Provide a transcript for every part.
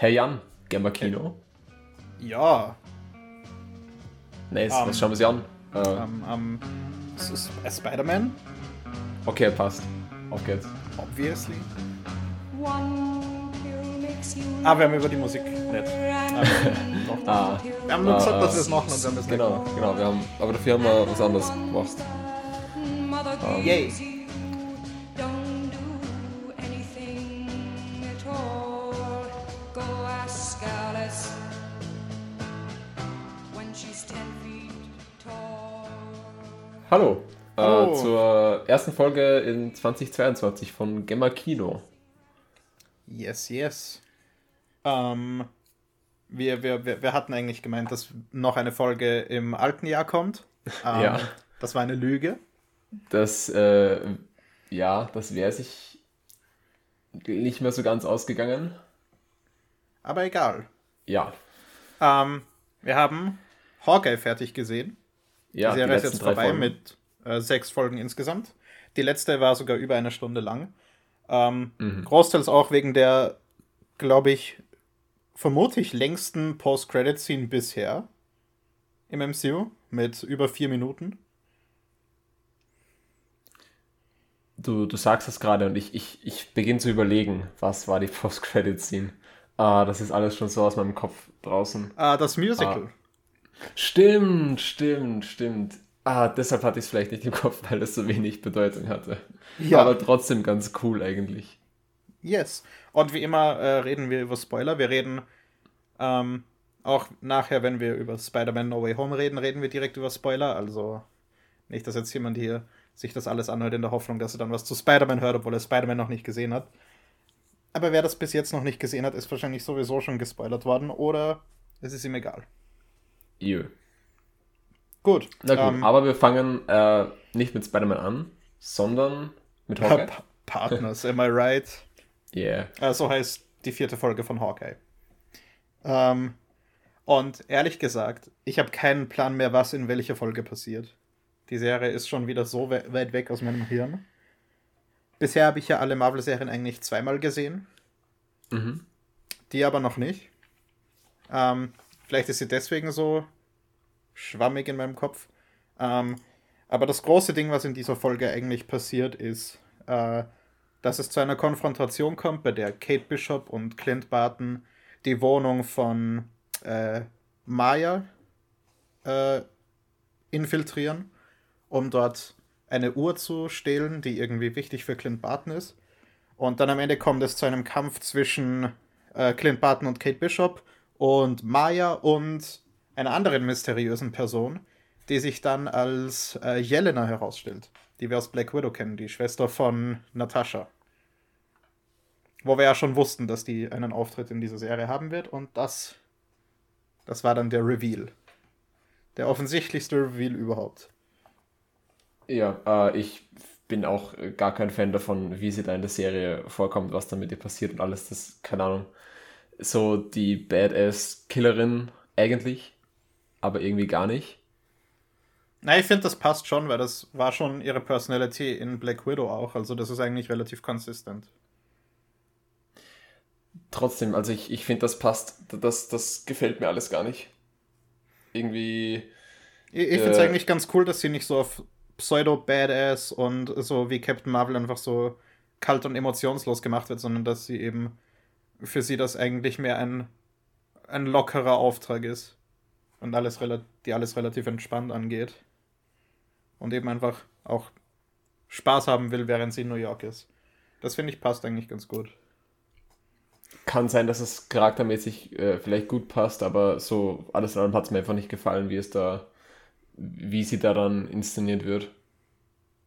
Herr Jan, gehen wir Kino? Ja. Nice, Ähm, was schauen wir sie an? Äh, Ähm, ähm, es ist äh, Spider-Man, okay, passt. Auf geht's. obviously. One pill makes you Ah, wir haben über die Musik nicht. Doch. Ah, Wir haben nur Ah, gesagt, dass wir es machen und wir haben es genau, genau. Wir haben, aber dafür haben wir was anderes gemacht. Mother Um, Yay. Hallo. Hallo. Äh, zur ersten Folge in 2022 von Gemma Kino. Yes, yes. Ähm, wir, wir, wir, hatten eigentlich gemeint, dass noch eine Folge im alten Jahr kommt. Ähm, Ja. Das war eine Lüge. Das, äh, ja, das wäre sich nicht mehr so ganz ausgegangen. Aber egal. Ja. Ähm, wir haben Hawkeye fertig gesehen. Ja, die Serie ist letzten jetzt vorbei Folgen. mit äh, sechs Folgen insgesamt. Die letzte war sogar über eine Stunde lang. Ähm, Mhm. Großteils auch wegen der, glaube ich, vermutlich längsten Post-Credit-Scene bisher im MCU mit über vier Minuten. Du, du sagst es gerade und ich, ich, ich beginne zu überlegen, was war die Post-Credit-Scene. Ah, das ist alles schon so aus meinem Kopf draußen. Ah, das Musical. Stimmt, stimmt, stimmt. Ah, deshalb hatte ich es vielleicht nicht im Kopf, weil es so wenig Bedeutung hatte. Ja. Aber trotzdem ganz cool eigentlich. Yes. Und wie immer äh, reden wir über Spoiler. Wir reden ähm, auch nachher, wenn wir über Spider-Man No Way Home reden, reden wir direkt über Spoiler. Also nicht, dass jetzt jemand hier sich das alles anhört in der Hoffnung, dass er dann was zu Spider-Man hört, obwohl er Spider-Man noch nicht gesehen hat. Aber wer das bis jetzt noch nicht gesehen hat, ist wahrscheinlich sowieso schon gespoilert worden oder es ist ihm egal. Jö. Gut. Na gut, ähm, aber wir fangen äh, nicht mit Spider-Man an, sondern mit Hawkeye. Pa Partners, am I right? Yeah. Äh, so heißt die vierte Folge von Hawkeye. Ähm, und ehrlich gesagt, ich habe keinen Plan mehr, was in welcher Folge passiert. Die Serie ist schon wieder so we weit weg aus meinem Hirn. Bisher habe ich ja alle Marvel-Serien eigentlich zweimal gesehen. Mhm. Die aber noch nicht. Ähm, vielleicht ist sie deswegen so schwammig in meinem Kopf. Ähm, aber das große Ding, was in dieser Folge eigentlich passiert, ist, äh, dass es zu einer Konfrontation kommt, bei der Kate Bishop und Clint Barton die Wohnung von äh, Maya äh, infiltrieren, um dort eine Uhr zu stehlen, die irgendwie wichtig für Clint Barton ist. Und dann am Ende kommt es zu einem Kampf zwischen äh, Clint Barton und Kate Bishop und Maya und einer anderen mysteriösen Person, die sich dann als äh, Jelena herausstellt, die wir aus Black Widow kennen, die Schwester von Natascha. Wo wir ja schon wussten, dass die einen Auftritt in dieser Serie haben wird und das, das war dann der Reveal. Der offensichtlichste Reveal überhaupt. Ja, äh, ich bin auch äh, gar kein Fan davon, wie sie da in der Serie vorkommt, was da mit ihr passiert und alles. Das, keine Ahnung, so die Badass-Killerin eigentlich, aber irgendwie gar nicht. Na, ich finde, das passt schon, weil das war schon ihre Personality in Black Widow auch. Also das ist eigentlich relativ konsistent. Trotzdem, also ich, ich finde, das passt, das, das gefällt mir alles gar nicht. Irgendwie, Ich, ich finde es Äh. eigentlich ganz cool, dass sie nicht so auf Pseudo-Badass und so wie Captain Marvel einfach so kalt und emotionslos gemacht wird, sondern dass sie eben für sie das eigentlich mehr ein, ein lockerer Auftrag ist. Und alles die alles relativ entspannt angeht. Und eben einfach auch Spaß haben will, während sie in New York ist. Das finde ich passt eigentlich ganz gut. kann sein, dass es charaktermäßig äh, vielleicht gut passt, aber so alles in allem hat es mir einfach nicht gefallen, wie es da, wie sie da dann inszeniert wird.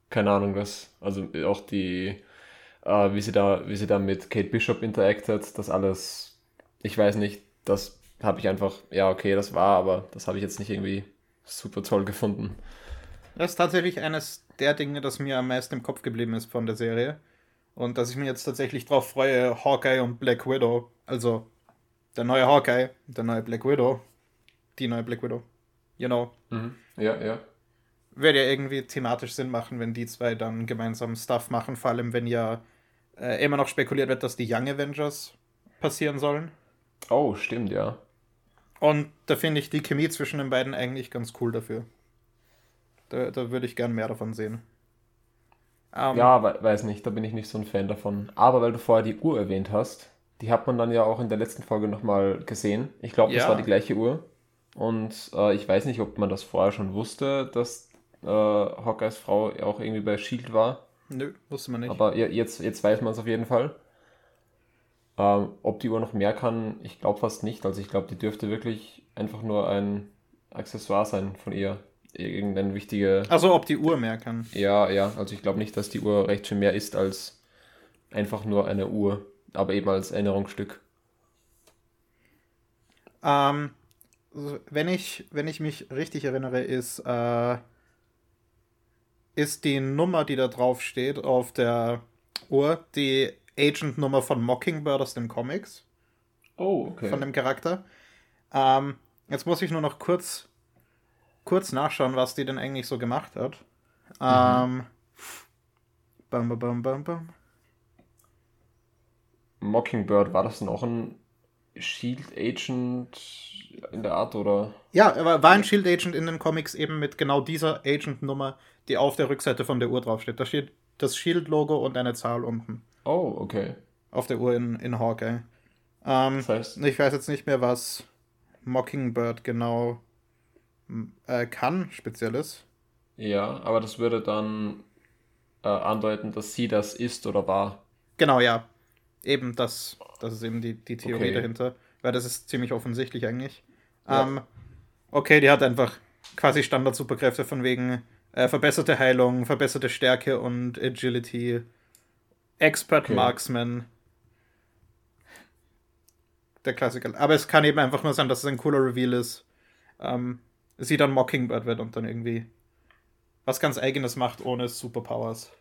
Keine Ahnung, was, also auch die, äh, wie sie da, wie sie da mit Kate Bishop interactet, das alles, ich weiß nicht, das habe ich einfach, ja, okay, das war, aber das habe ich jetzt nicht irgendwie super toll gefunden. Das ist tatsächlich eines der Dinge, das mir am meisten im Kopf geblieben ist von der Serie. Und dass ich mich jetzt tatsächlich drauf freue, Hawkeye und Black Widow, also der neue Hawkeye, der neue Black Widow, die neue Black Widow, you know, Mhm. Ja, ja. Würde ja irgendwie thematisch Sinn machen, wenn die zwei dann gemeinsam Stuff machen, vor allem wenn ja äh, immer noch spekuliert wird, dass die Young Avengers passieren sollen. Oh, stimmt, ja. Und da finde ich die Chemie zwischen den beiden eigentlich ganz cool dafür. Da, da würde ich gern mehr davon sehen. Ähm, Ja, we weiß nicht, da bin ich nicht so ein Fan davon. Aber weil du vorher die Uhr erwähnt hast, die hat man dann ja auch in der letzten Folge nochmal gesehen. Ich glaube, das Ja. war die gleiche Uhr. Und äh, ich weiß nicht, ob man das vorher schon wusste, dass äh, Hawkeyes Frau auch irgendwie bei Shield war. Nö, wusste man nicht. Aber je- jetzt, jetzt weiß man es auf jeden Fall. Ähm, ob die Uhr noch mehr kann, ich glaube fast nicht. Also ich glaube, die dürfte wirklich einfach nur ein Accessoire sein von ihr. Irgendeine wichtige. also ob die Uhr mehr kann. Ja, ja, also ich glaube nicht, dass die Uhr recht schön mehr ist als einfach nur eine Uhr, aber eben als Erinnerungsstück. Ähm, so, wenn ich, wenn ich mich richtig erinnere, ist, äh, ist die Nummer, die da drauf steht auf der Uhr, die Agent-Nummer von Mockingbird aus den Comics, Oh, okay. von dem Charakter. Ähm, jetzt muss ich nur noch kurz, kurz nachschauen, was die denn eigentlich so gemacht hat. Ähm, bam, bam, bam, bam, bam. Mockingbird, war das auch ein Shield Agent in der Art oder? Ja, aber war ein Shield Agent in den Comics eben mit genau dieser Agent-Nummer, die auf der Rückseite von der Uhr draufsteht. Da steht das Shield-Logo und eine Zahl unten Oh, okay. auf der Uhr in, in Hawkeye. Ähm, Das heißt, ich weiß jetzt nicht mehr, was Mockingbird genau äh, kann, spezielles. ja, aber das würde dann äh, andeuten, dass sie das ist oder war. Genau, ja. Eben, das, das ist eben die, die Theorie Okay. dahinter. Weil das ist ziemlich offensichtlich eigentlich. Ja. Ähm, okay, die hat einfach quasi Standard-Superkräfte von wegen äh, verbesserte Heilung, verbesserte Stärke und Agility, Expert Okay. Marksman. Der Klassiker. Aber es kann eben einfach nur sein, dass es ein cooler Reveal ist. Ähm, sie dann Mockingbird wird und dann irgendwie was ganz Eigenes macht ohne Superpowers.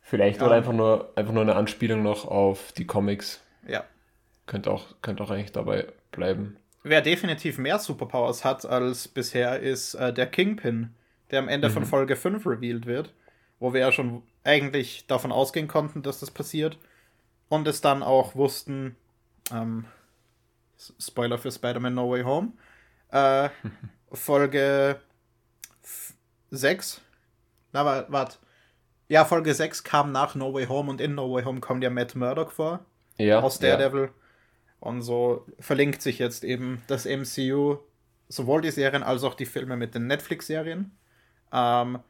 Vielleicht Ja. oder einfach nur, einfach nur eine Anspielung noch auf die Comics. Ja. Könnte auch, könnte auch eigentlich dabei bleiben. Wer definitiv mehr Superpowers hat als bisher, ist äh, der Kingpin, der am Ende von Folge 5 revealed wird, wo wir ja schon eigentlich davon ausgehen konnten, dass das passiert und es dann auch wussten, ähm, Spoiler für Spider-Man No Way Home, äh, Folge 6, na wa- warte, ja, Folge 6 kam nach No Way Home und in No Way Home kommt ja Matt Murdock vor Ja, aus ja. Und so verlinkt sich jetzt eben das MCU, sowohl die Serien als auch die Filme mit den Netflix-Serien. Ähm,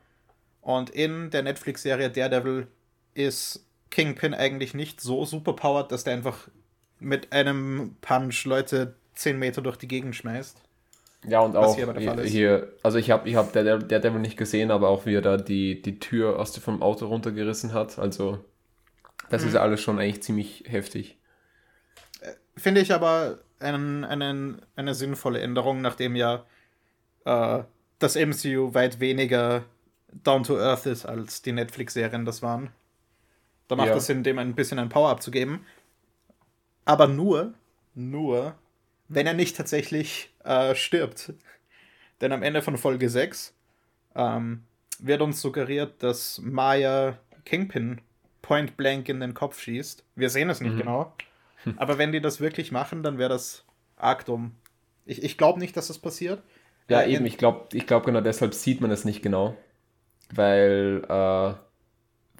und in der Netflix-Serie Daredevil ist Kingpin eigentlich nicht so superpowered, dass der einfach mit einem Punch Leute 10 Meter durch die Gegend schmeißt. Ja, und auch hier hier, Fall ist. hier also ich habe ich hab der, der Devil nicht gesehen, aber auch wie er da die, die Tür aus dem vom Auto runtergerissen hat. Also, das Mhm. ist ja alles schon eigentlich ziemlich heftig. Finde ich aber einen, einen, eine sinnvolle Änderung, nachdem ja äh, das MCU weit weniger down to earth ist, als die Netflix-Serien das waren. Da macht Ja. es Sinn, dem ein bisschen ein Power-Up zu geben. Aber nur, nur, wenn er nicht tatsächlich äh, stirbt. Denn am Ende von Folge 6 ähm, wird uns suggeriert, dass Maya Kingpin point blank in den Kopf schießt. Wir sehen es nicht genau. Aber wenn die das wirklich machen, dann wäre das arg dumm. Ich, ich glaube nicht, dass das passiert. Ja, Äh, eben, ich glaube ich glaub genau deshalb sieht man es nicht genau. Weil, äh,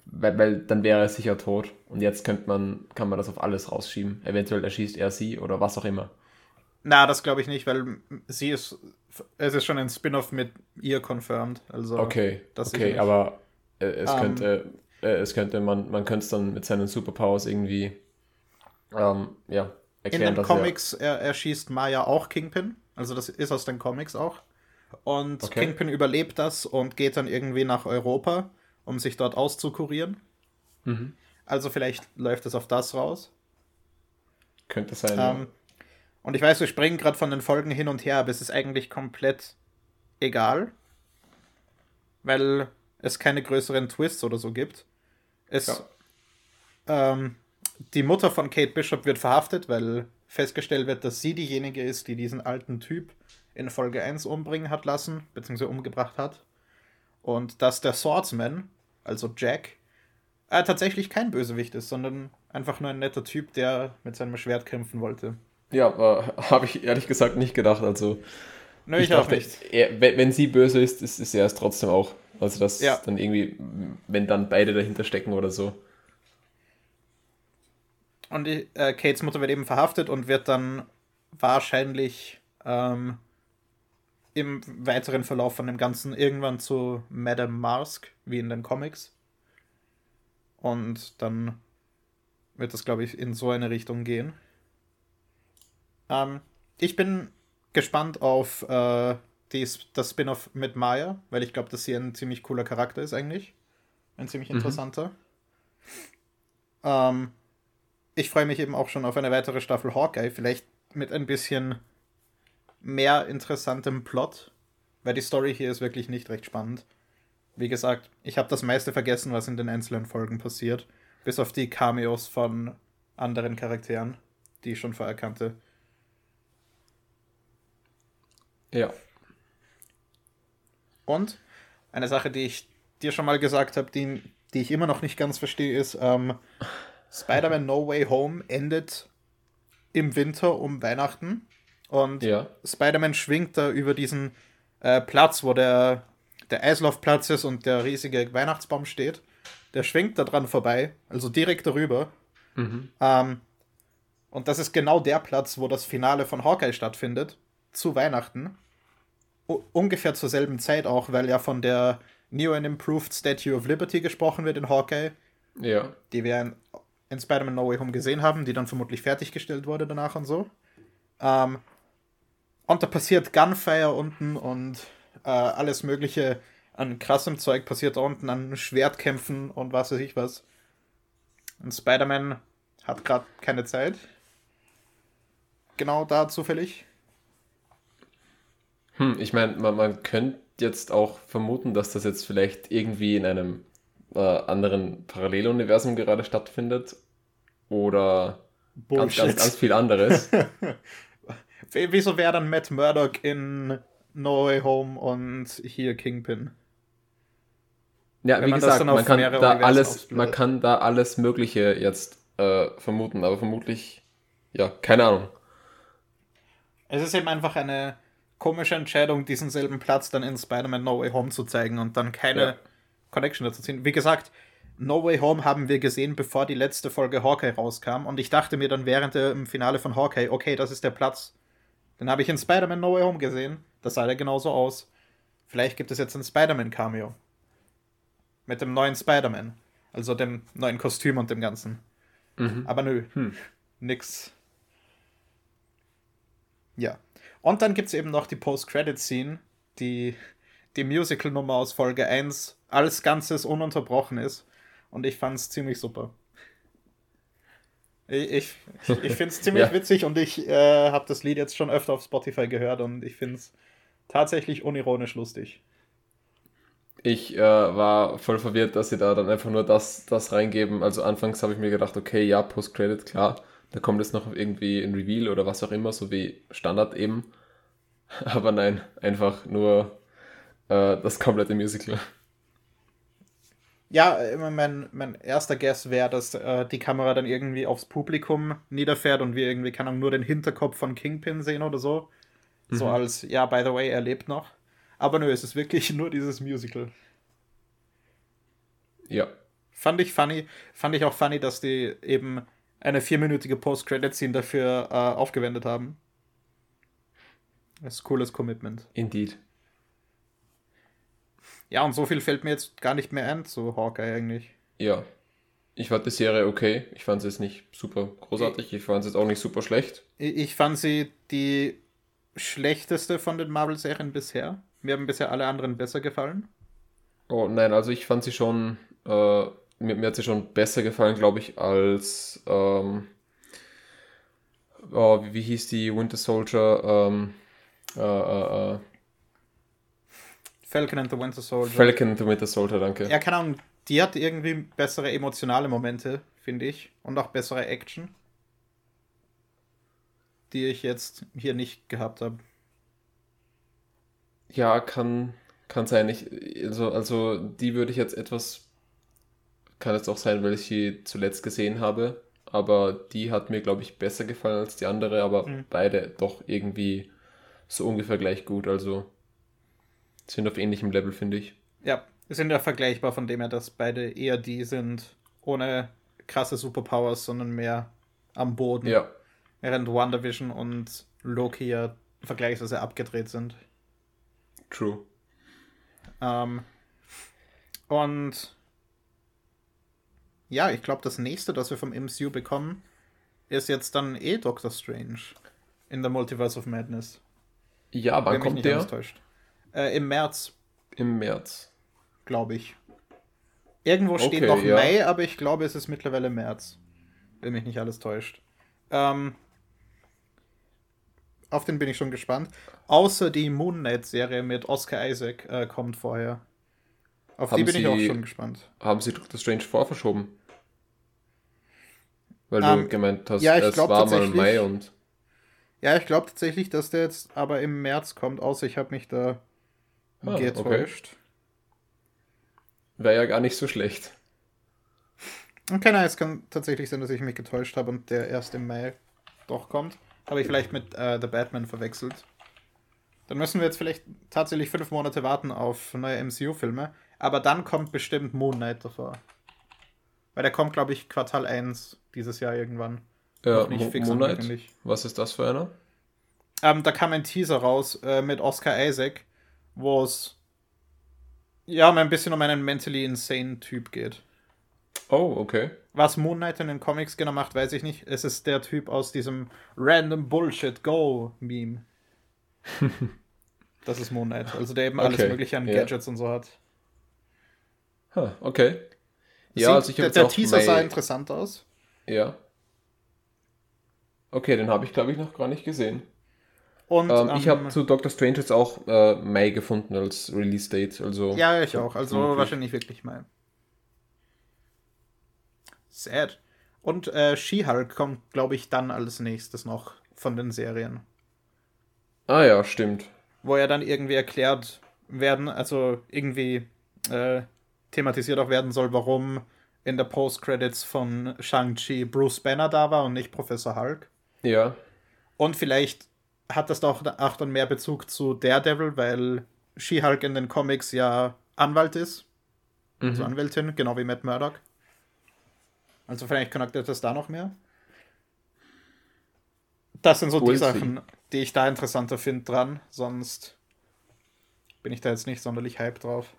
weil, weil dann wäre er sicher tot. Und jetzt könnte man, kann man das auf alles rausschieben. Eventuell erschießt er sie oder was auch immer. Na, das glaube ich nicht, weil sie ist. Es ist schon ein Spin-off mit ihr confirmed. Also, Okay, okay, aber äh, es Ähm. könnte, äh, es könnte, man, man könnte es dann mit seinen Superpowers irgendwie, ähm, ja, In erklären, den dass Comics er, erschießt Maya auch Kingpin. Also, das ist aus den Comics auch. Und Okay. Kingpin überlebt das und geht dann irgendwie nach Europa, um sich dort auszukurieren. Mhm. Also, vielleicht läuft es auf das raus. könnte sein. Ähm, und ich weiß, wir springen gerade von den Folgen hin und her, aber es ist eigentlich komplett egal, weil es keine größeren Twists oder so gibt. Es, Ja. ähm, die Mutter von Kate Bishop wird verhaftet, weil festgestellt wird, dass sie diejenige ist, die diesen alten Typ in Folge 1 umbringen hat lassen, beziehungsweise umgebracht hat. Und dass der Swordsman, also Jack, äh, tatsächlich kein Bösewicht ist, sondern einfach nur ein netter Typ, der mit seinem Schwert kämpfen wollte. Ja, aber habe ich ehrlich gesagt nicht gedacht. Also, Nö, ich, auch dachte, nicht. Er, wenn, wenn sie böse ist, ist, ist er es trotzdem auch. Also, das Ja. dann irgendwie, wenn dann beide dahinter stecken oder so. Und äh, Kates Mutter wird eben verhaftet und wird dann wahrscheinlich ähm, im weiteren Verlauf von dem Ganzen irgendwann zu Madame Marsk, wie in den Comics. Und dann wird das, glaube ich, in so eine Richtung gehen. Ähm, ich bin gespannt auf äh, die, das Spin-off mit Maya, weil ich glaube, dass sie ein ziemlich cooler Charakter ist eigentlich. Ein ziemlich interessanter. Ähm, ich freue mich eben auch schon auf eine weitere Staffel Hawkeye, vielleicht mit ein bisschen mehr interessantem Plot, weil die Story hier ist wirklich nicht recht spannend. Wie gesagt, ich habe das meiste vergessen, was in den einzelnen Folgen passiert, bis auf die Cameos von anderen Charakteren, die ich schon vorher kannte. Ja. Und eine Sache, die ich dir schon mal gesagt habe, die, die ich immer noch nicht ganz verstehe, ist, ähm, Spider-Man No Way Home endet im Winter um Weihnachten. Und Ja. Spider-Man schwingt da über diesen äh, Platz, wo der, der Eislaufplatz ist und der riesige Weihnachtsbaum steht. Der schwingt da dran vorbei, also direkt darüber. Ähm, und das ist genau der Platz, wo das Finale von Hawkeye stattfindet, zu Weihnachten. U ungefähr zur selben Zeit auch, weil ja von der New and Improved Statue of Liberty gesprochen wird in Hawkeye, Ja. die wir in, Spider-Man No Way Home gesehen haben, die dann vermutlich fertiggestellt wurde danach und so. Ähm, und da passiert Gunfire unten und äh, alles Mögliche an krassem Zeug passiert da unten, an Schwertkämpfen und was weiß ich was. Und Spider-Man hat gerade keine Zeit. Genau da zufällig. Hm, ich meine, man, man könnte jetzt auch vermuten, dass das jetzt vielleicht irgendwie in einem äh, anderen Paralleluniversum gerade stattfindet. Oder ganz, ganz, ganz viel anderes. Wieso wäre dann Matt Murdock in No Way Home und hier Kingpin? Ja, Wenn wie man gesagt, man kann, da alles, man kann da alles Mögliche jetzt äh, vermuten, aber vermutlich, ja, keine Ahnung. Es ist eben einfach eine komische Entscheidung, diesen selben Platz dann in Spider-Man No Way Home zu zeigen und dann keine Ja. Connection dazu ziehen. Wie gesagt, No Way Home haben wir gesehen, bevor die letzte Folge Hawkeye rauskam und ich dachte mir dann während dem Finale von Hawkeye, okay, das ist der Platz. Den habe ich in Spider-Man No Way Home gesehen. Das sah ja genauso aus. Vielleicht gibt es jetzt ein Spider-Man-Cameo. Mit dem neuen Spider-Man. Also dem neuen Kostüm und dem Ganzen. Aber nö, nix. Ja. Und dann gibt es eben noch die Post-Credit-Scene, die die Musical-Nummer aus Folge 1 als Ganzes ununterbrochen ist. Und ich fand es ziemlich super. Ich, ich, ich finde es ziemlich Ja. witzig und ich äh, habe das Lied jetzt schon öfter auf Spotify gehört und ich finde es tatsächlich unironisch lustig. Ich äh, war voll verwirrt, dass sie da dann einfach nur das, das reingeben. Also anfangs habe ich mir gedacht, okay, ja, Post-Credit, klar. Da kommt jetzt noch irgendwie ein Reveal oder was auch immer, so wie Standard eben. Aber nein, einfach nur äh, das komplette Musical. Ja, mein, mein erster Guess wäre, dass äh, die Kamera dann irgendwie aufs Publikum niederfährt und wir irgendwie, keine Ahnung, nur den Hinterkopf von Kingpin sehen oder so. So als, ja, by the way, er lebt noch. Aber nö, es ist wirklich nur dieses Musical. Ja. Fand ich funny. Fand ich auch funny, dass die eben eine vierminütige Post-Credit-Scene dafür äh, aufgewendet haben. Das ist ein cooles Commitment. Indeed. Ja, und so viel fällt mir jetzt gar nicht mehr ein zu Hawkeye eigentlich. Ja. Ich fand die Serie okay. Ich fand sie jetzt nicht super großartig. Ich fand sie jetzt auch nicht super schlecht. Ich, ich fand sie die schlechteste von den Marvel-Serien bisher. Mir haben bisher alle anderen besser gefallen. Oh nein, also ich fand sie schon, äh, mir, mir hat sie schon besser gefallen, glaube ich, als, ähm, oh, wie, wie hieß die Winter Soldier, ähm, äh, äh, äh, Falcon and the Winter Soldier. Falcon and the Winter Soldier, danke. Ja, keine Ahnung. Die hat irgendwie bessere emotionale Momente, finde ich. Und auch bessere Action. Die ich jetzt hier nicht gehabt habe. Ja, kann, kann sein. Ich, also, also die würde ich jetzt etwas kann jetzt auch sein, weil ich sie zuletzt gesehen habe. Aber die hat mir, glaube ich, besser gefallen als die andere, aber Mhm. beide doch irgendwie so ungefähr gleich gut. Also sind auf ähnlichem Level, finde ich. Ja, sind ja vergleichbar von dem her, dass beide eher die sind, ohne krasse Superpowers, sondern mehr am Boden. Ja, Während WandaVision und Loki ja vergleichsweise abgedreht sind. true. Ähm, und ja, ich glaube, das nächste, das wir vom MCU bekommen, ist jetzt dann eh Doctor Strange in der Multiverse of Madness. Ja, wann Wenn kommt der? alles täuscht. Äh, Im März, Im März. glaube ich. Irgendwo steht Okay, noch ja. Mai, aber ich glaube, es ist mittlerweile März. Wenn mich nicht alles täuscht. Ähm, auf den bin ich schon gespannt. Außer die Moon Knight-Serie mit Oscar Isaac äh, kommt vorher. Auf die Haben bin ich auch Sie- schon gespannt. Haben sie Doctor Strange vorverschoben? Weil Ähm, du gemeint hast, ja, ich es war mal Mai und. Ja, ich glaube tatsächlich, dass der jetzt aber im März kommt, außer ich habe mich da Ah, getäuscht. Wäre ja gar nicht so schlecht. Keine Ahnung, es kann tatsächlich sein, dass ich mich getäuscht habe und der erst im Mai doch kommt. Habe ich vielleicht mit äh, The Batman verwechselt. Dann müssen wir jetzt vielleicht tatsächlich fünf Monate warten auf neue MCU-Filme. Aber dann kommt bestimmt Moon Knight davor. Weil der kommt, glaube ich, Quartal 1 dieses Jahr irgendwann. Ja, Mo- fix Moon Knight? Was ist das für einer? Ähm, da kam ein Teaser raus äh, mit Oscar Isaac, wo es ja mal ein bisschen um einen mentally insane Typ geht. Oh, okay. Was Moon Knight in den Comics genau macht, weiß ich nicht. Es ist der Typ aus diesem Random Bullshit Go Meme. das ist Moon Knight. Also der eben alles Okay, mögliche an. Gadgets und so hat. Ha, okay. Ja, also ich der, der Teaser sah interessant aus. Ja. Okay, den habe ich, glaube ich, noch gar nicht gesehen. Und Ähm, ich ähm, habe zu Doctor Strange jetzt auch äh, Mai gefunden als Release-Date. Also, Ja, ich auch. Also Vermutlich. wahrscheinlich wirklich mal. Sad. Und äh, She-Hulk kommt, glaube ich, dann als nächstes noch von den Serien. Ah ja, stimmt. Wo ja dann irgendwie erklärt werden, also irgendwie äh, thematisiert auch werden soll, warum in der Post-Credits von Shang-Chi Bruce Banner da war und nicht Professor Hulk. Ja. Und vielleicht hat das doch auch dann mehr Bezug zu Daredevil, weil She-Hulk in den Comics ja Anwalt ist. Also Mhm. Anwältin, genau wie Matt Murdock. Also vielleicht connectet das da noch mehr. Das sind so die We'll see. Sachen, die ich da interessanter finde dran. Sonst bin ich da jetzt nicht sonderlich hype drauf.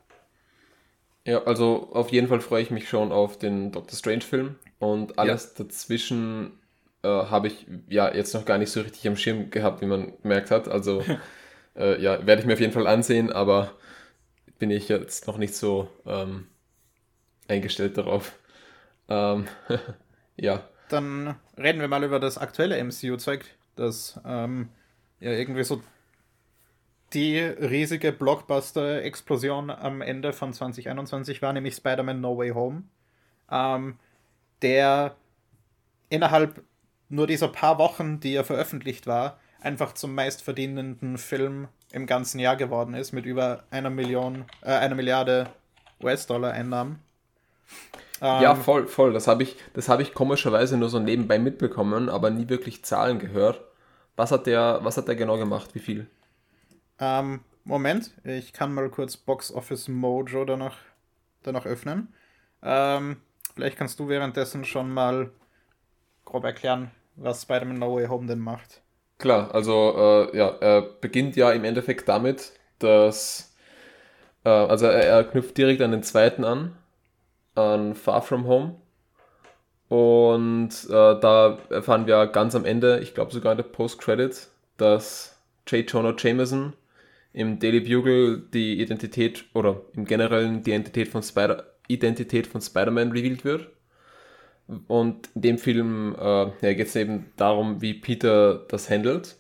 Ja, also auf jeden Fall freue ich mich schon auf den Doctor Strange-Film. Und alles dazwischen äh, habe ich ja jetzt noch gar nicht so richtig am Schirm gehabt, wie man gemerkt hat. Also äh, ja, werde ich mir auf jeden Fall ansehen, aber bin ich jetzt noch nicht so ähm, eingestellt darauf. Ähm, ja, Dann reden wir mal über das aktuelle MCU-Zeug, das ähm, ja irgendwie so die riesige Blockbuster-Explosion am Ende von 2021 war, nämlich Spider-Man No Way Home, ähm, der innerhalb nur dieser paar Wochen, die er veröffentlicht war, einfach zum meistverdienenden Film im ganzen Jahr geworden ist, mit über einer Million, äh, einer Milliarde US-Dollar-Einnahmen. ja, Ähm, voll, voll. Das habe ich, das habe ich komischerweise nur so nebenbei mitbekommen, aber nie wirklich Zahlen gehört. Was hat der, was hat der genau gemacht? Wie viel? Ähm, Moment, ich kann mal kurz Box Office Mojo danach, danach öffnen. Ähm, vielleicht kannst du währenddessen schon mal grob erklären, was Spider-Man No Way Home denn macht. Klar, also äh, ja, er beginnt ja im Endeffekt damit, dass äh, also er, er knüpft direkt an den zweiten an, an Far From Home. Und äh, da erfahren wir ganz am Ende, ich glaube sogar in der Post-Credit, dass J. Jonah Jameson im Daily Bugle die Identität oder im Generellen die Identität von Spider Identität von Spider-Man revealed wird. Und in dem Film äh, ja, geht es eben darum, wie Peter das handelt.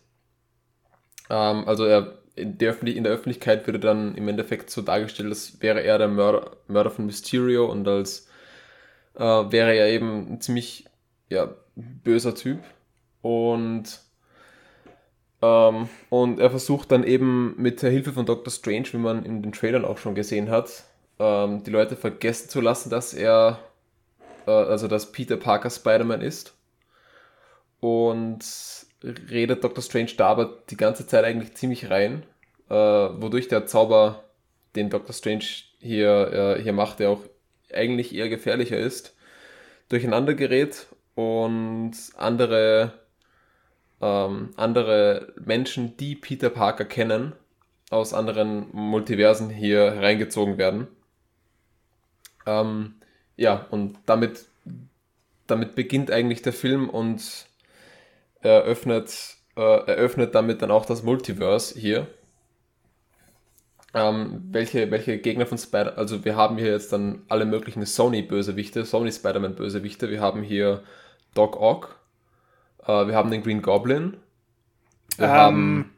Ähm, also er in der, in der Öffentlichkeit würde dann im Endeffekt so dargestellt, als wäre er der Mörder, Mörder von Mysterio und als äh, wäre er eben ein ziemlich ja, böser Typ. Und, ähm, und er versucht dann eben mit der Hilfe von Doctor Strange, wie man in den Trailern auch schon gesehen hat, ähm, die Leute vergessen zu lassen, dass er äh, also dass Peter Parker Spider-Man ist. Und redet Dr. Strange da aber die ganze Zeit eigentlich ziemlich rein, äh, wodurch der Zauber, den Dr. Strange hier, äh, hier macht, der auch eigentlich eher gefährlicher ist, durcheinander gerät und andere, ähm, andere Menschen, die Peter Parker kennen, aus anderen Multiversen hier hereingezogen werden. Ähm, ja, und damit, damit beginnt eigentlich der Film und eröffnet, äh, eröffnet damit dann auch das Multiverse hier. Ähm, welche, welche Gegner von Spider, also wir haben hier jetzt dann alle möglichen Sony-Bösewichte, Sony Spider-Man-Bösewichte. Wir haben hier Doc Ock, äh, wir haben den Green Goblin, wir Ähm, haben,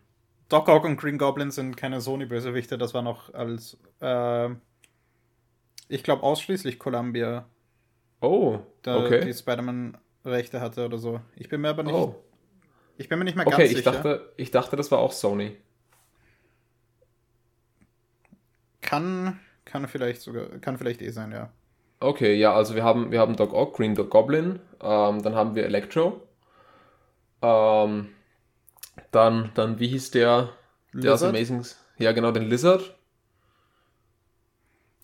Doc Ock und Green Goblin sind keine Sony-Bösewichte, das war noch als, äh, ich glaube, ausschließlich Columbia, oh, da die okay, Spider-Man-Rechte hatte oder so. Ich bin mir aber nicht, oh, ich bin mir nicht mehr okay, ganz ich sicher. dachte, ich dachte, das war auch Sony. Kann, kann vielleicht sogar, kann vielleicht eh sein, ja. Okay, ja, also wir haben, wir haben Doc Ock, Green Dog Goblin, ähm, dann haben wir Electro, ähm, dann, dann, wie hieß der, der aus Lizard Amazing, ja genau, den Lizard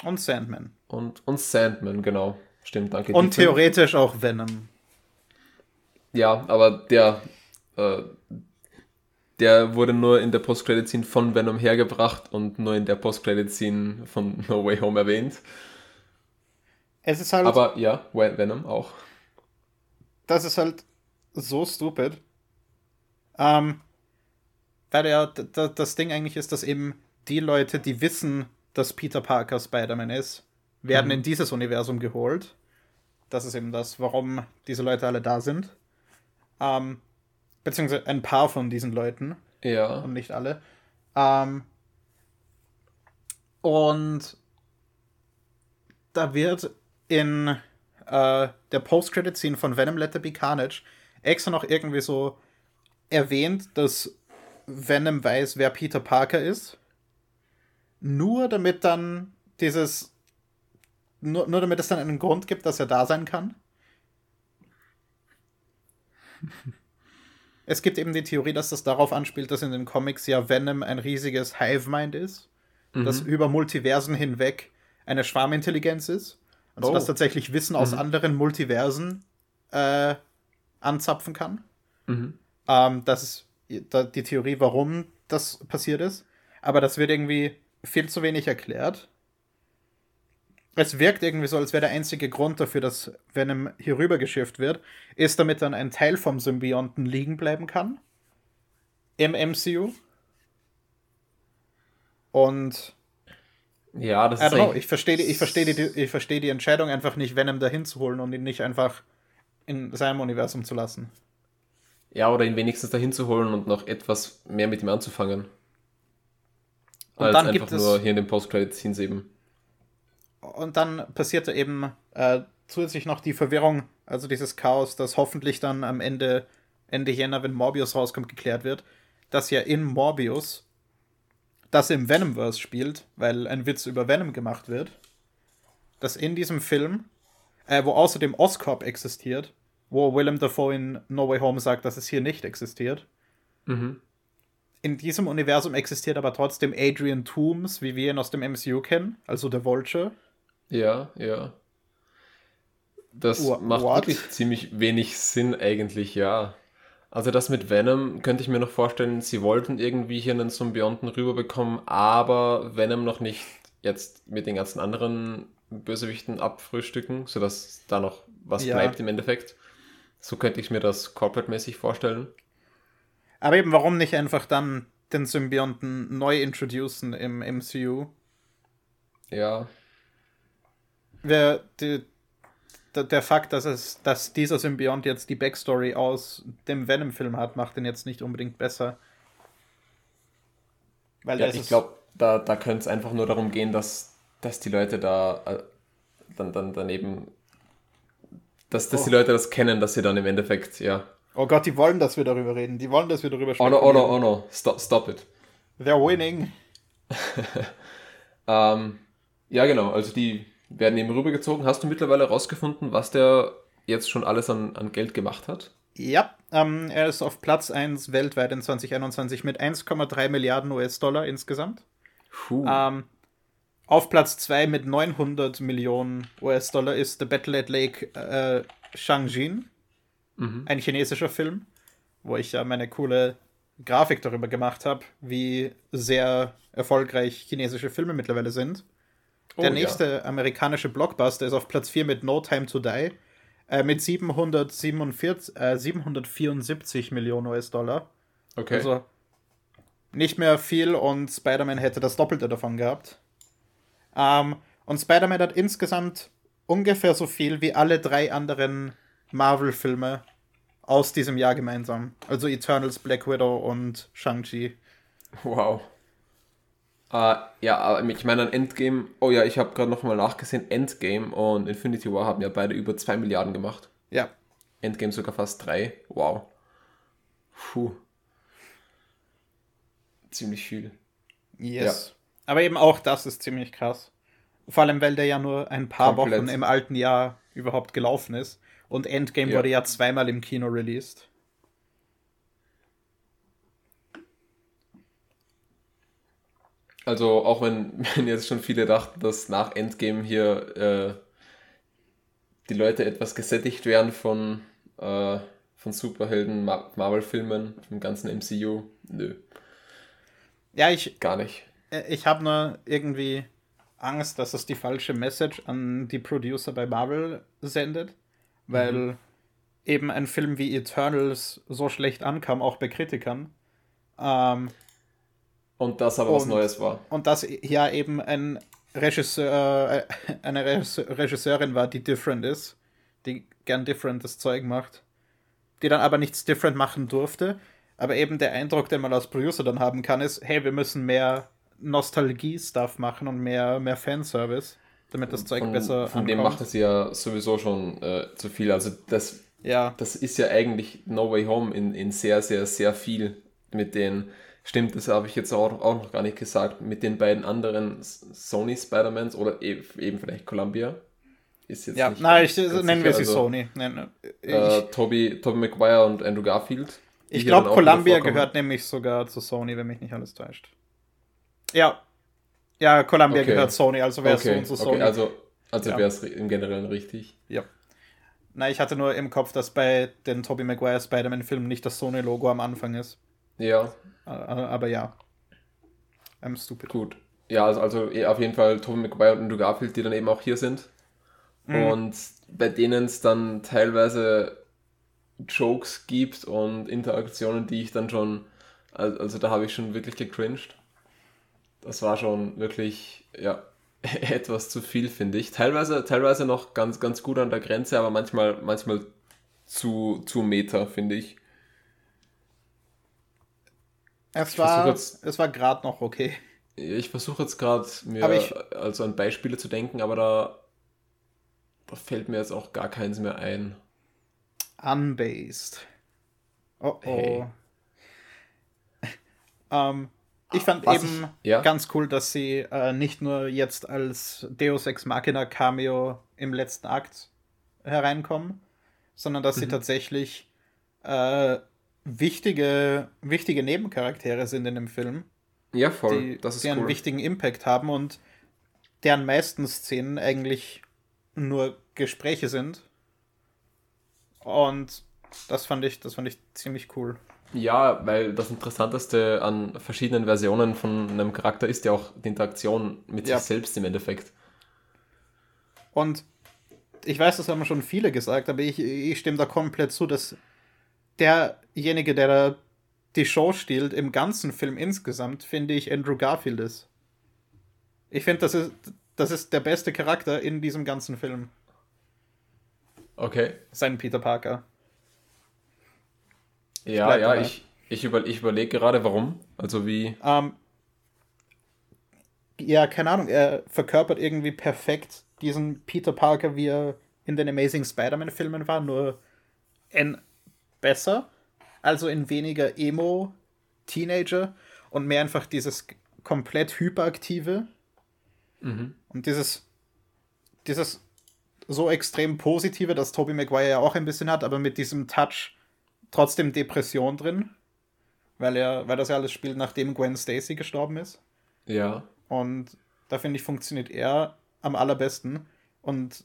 und Sandman. und, und Sandman, genau, stimmt, danke. Und theoretisch auch Venom. Ja, aber der, äh, der wurde nur in der Post-Credit-Scene von Venom hergebracht und nur in der Post-Credit-Scene von No Way Home erwähnt. Es ist halt, Aber ja, Ven- Venom auch. das ist halt so stupid. Ähm, weil ja das Ding eigentlich ist, dass eben die Leute, die wissen, dass Peter Parker Spider-Man ist, werden Mhm. in dieses Universum geholt. Das ist eben das, warum diese Leute alle da sind. Ähm, beziehungsweise ein paar von diesen Leuten Ja, und nicht alle. Ähm, und da wird in äh, der Post-Credit-Scene von Venom Let There Be Carnage extra noch irgendwie so erwähnt, dass Venom weiß, wer Peter Parker ist. Nur damit dann dieses. Nur, nur damit es dann einen Grund gibt, dass er da sein kann. Es gibt eben die Theorie, dass das darauf anspielt, dass in den Comics ja Venom ein riesiges Hive-Mind ist, das über Multiversen hinweg eine Schwarmintelligenz ist. Und so Oh. das tatsächlich Wissen aus anderen Multiversen äh, anzapfen kann. Mhm. Ähm, das ist die Theorie, warum das passiert ist. Aber das wird irgendwie viel zu wenig erklärt. Es wirkt irgendwie so, als wäre der einzige Grund dafür, dass Venom hier rüber geschifft wird, ist, damit dann ein Teil vom Symbionten liegen bleiben kann. Im MCU. Und ja, das ist know, ich verstehe die, ich verstehe die, ich verstehe die Entscheidung einfach nicht, Venom dahin zu holen und ihn nicht einfach in seinem Universum zu lassen. Ja, oder ihn wenigstens dahin zu holen und noch etwas mehr mit ihm anzufangen. Und Als dann einfach gibt es- nur hier in den Post-Credit-Scenes eben. Und dann passierte eben äh, zusätzlich noch die Verwirrung, also dieses Chaos, das hoffentlich dann am Ende, Ende Jänner, wenn Morbius rauskommt, geklärt wird, dass ja in Morbius das im Venomverse spielt, weil ein Witz über Venom gemacht wird, dass in diesem Film, äh, wo außerdem Oscorp existiert, wo Willem Dafoe in No Way Home sagt, dass es hier nicht existiert, Mhm. In diesem Universum existiert aber trotzdem Adrian Toomes, wie wir ihn aus dem MCU kennen, also der Vulture. Ja, ja. Das Wha- macht what? wirklich ziemlich wenig Sinn eigentlich, ja. Also das mit Venom könnte ich mir noch vorstellen, sie wollten irgendwie hier einen Symbionten rüberbekommen, aber Venom noch nicht jetzt mit den ganzen anderen Bösewichten abfrühstücken, sodass da noch was Ja. bleibt im Endeffekt. So könnte ich mir das corporate-mäßig vorstellen. Aber eben, warum nicht einfach dann den Symbionten neu introducen im MCU? Ja, Wer die, der, der Fakt, dass es, dass dieser Symbiont jetzt die Backstory aus dem Venom-Film hat, macht den jetzt nicht unbedingt besser. Weil ja ich glaube, da, da könnte es einfach nur darum gehen, dass, dass die Leute da äh, dann, dann daneben, dass, dass die Oh. Leute das kennen, dass sie dann im Endeffekt, ja, Oh Gott, die wollen, dass wir darüber reden. Die wollen, dass wir darüber oh no, oh no, oh no, stop, stop it. They're winning. Ähm, ja, genau, also die, werden eben rübergezogen. Hast du mittlerweile herausgefunden, was der jetzt schon alles an, an Geld gemacht hat? Ja, ähm, er ist auf Platz 1 weltweit in 2021 mit 1,3 Milliarden US-Dollar insgesamt. Puh. Ähm, auf Platz 2 mit 900 Millionen US-Dollar ist The Battle at Lake äh, Shangjin, ein chinesischer Film, wo ich ja meine coole Grafik darüber gemacht habe, wie sehr erfolgreich chinesische Filme mittlerweile sind. Der Oh, nächste amerikanische Blockbuster ist auf Platz 4 mit No Time to Die äh, mit 747, äh, 774 Millionen US-Dollar. Okay. Also nicht mehr viel und Spider-Man hätte das Doppelte davon gehabt. Ähm, und Spider-Man hat insgesamt ungefähr so viel wie alle drei anderen Marvel-Filme aus diesem Jahr gemeinsam. Also Eternals, Black Widow und Shang-Chi. Wow. Äh, ja, aber ich meine an Endgame, oh ja, ich habe gerade nochmal nachgesehen, Endgame und Infinity War haben ja beide über 2 Milliarden gemacht. Ja, Endgame sogar fast 3. Wow. Puh. Ziemlich viel. yes. Aber eben auch das ist ziemlich krass. Vor allem, weil der ja nur ein paar Komplett. Wochen im alten Jahr überhaupt gelaufen ist. Und Endgame Ja. wurde ja zweimal im Kino released. Also auch wenn, wenn jetzt schon viele dachten, dass nach Endgame hier äh, die Leute etwas gesättigt werden von, äh, von Superhelden, Ma Marvel-Filmen, vom ganzen MCU. Nö, Ja, ich, gar nicht. Äh, Ich habe nur irgendwie Angst, dass es die falsche Message an die Producer bei Marvel sendet, weil eben ein Film wie Eternals so schlecht ankam, auch bei Kritikern. Ähm, Und das aber was Und- Neues war. und dass ja eben ein Regisseur, äh, eine Regisse- Regisseurin war, die different ist, die gern differentes Zeug macht, die dann aber nichts different machen durfte. Aber eben der Eindruck, den man als Producer dann haben kann, ist, hey, wir müssen mehr Nostalgie-Stuff machen und mehr, mehr Fanservice, damit das Zeug Von, besser von dem macht es ja sowieso schon äh, zu viel. Also das, Ja, das ist ja eigentlich No Way Home in, in sehr, sehr, sehr viel mit den, stimmt, das habe ich jetzt auch, auch noch gar nicht gesagt, mit den beiden anderen Sony Spider-Mans oder e- eben vielleicht Columbia. Ist jetzt ja, nicht nein, ich, nennen wir sie Also, Sony. Nein, ich Äh, Toby, Toby Maguire und Andrew Garfield. ich glaube, Columbia gehört nämlich sogar zu Sony, wenn mich nicht alles täuscht. Ja. Ja, Columbia Okay. gehört Sony, also wäre es Okay, so und so Sony. okay, also, also Ja. wäre es im Generellen richtig. Ja. Na, ich hatte nur im Kopf, dass bei den Tobey Maguire Spider-Man-Filmen nicht das Sony-Logo am Anfang ist. Ja, Aber ja. I'm stupid. Gut. Ja, also, also eh, auf jeden Fall Tobey Maguire und Andrew Garfield, die dann eben auch hier sind. Mhm. Und bei denen es dann teilweise Jokes gibt und Interaktionen, die ich dann schon, also, also da habe ich schon wirklich gecringed. Das war schon wirklich, ja, etwas zu viel, finde ich. Teilweise, teilweise noch ganz, ganz gut an der Grenze, aber manchmal, manchmal zu, zu Meta, finde ich. Es Ich war, versuch jetzt- es war gerade noch okay. Ich versuche jetzt gerade mir ich- also an Beispiele zu denken, aber da, da fällt mir jetzt auch gar keins mehr ein. Unbased. Oh oh. Hey. ähm, ich fand Was eben ich- ja? ganz cool, dass sie äh, nicht nur jetzt als Deus Ex Machina Cameo im letzten Akt hereinkommen, sondern Mhm. dass sie tatsächlich äh, wichtige, wichtige Nebencharaktere sind in dem Film, Ja, voll. die, das ist die einen cool. wichtigen Impact haben und deren meisten Szenen eigentlich nur Gespräche sind. Und das fand ich, das fand ich ziemlich cool. Ja, weil das Interessanteste an verschiedenen Versionen von einem Charakter ist ja auch die Interaktion mit Ja. sich selbst im Endeffekt. Und ich weiß, das haben schon viele gesagt, aber ich, ich stimme da komplett zu, dass derjenige, der da die Show stiehlt, im ganzen Film insgesamt, finde ich, Andrew Garfield ist. Ich finde, das ist, das ist der beste Charakter in diesem ganzen Film. Okay. Sein Peter Parker. Ja, ja, dabei. ich, ich, über, ich überlege gerade, warum. Also wie. Ähm, ja, keine Ahnung, er verkörpert irgendwie perfekt diesen Peter Parker, wie er in den Amazing Spider-Man-Filmen war, nur in besser, also in weniger Emo-Teenager und mehr einfach dieses komplett hyperaktive Mhm. und dieses dieses so extrem positive, das Tobey Maguire ja auch ein bisschen hat, aber mit diesem Touch trotzdem Depression drin, weil er, weil das ja alles spielt, nachdem Gwen Stacy gestorben ist. Ja. Und da finde ich, funktioniert er am allerbesten. Und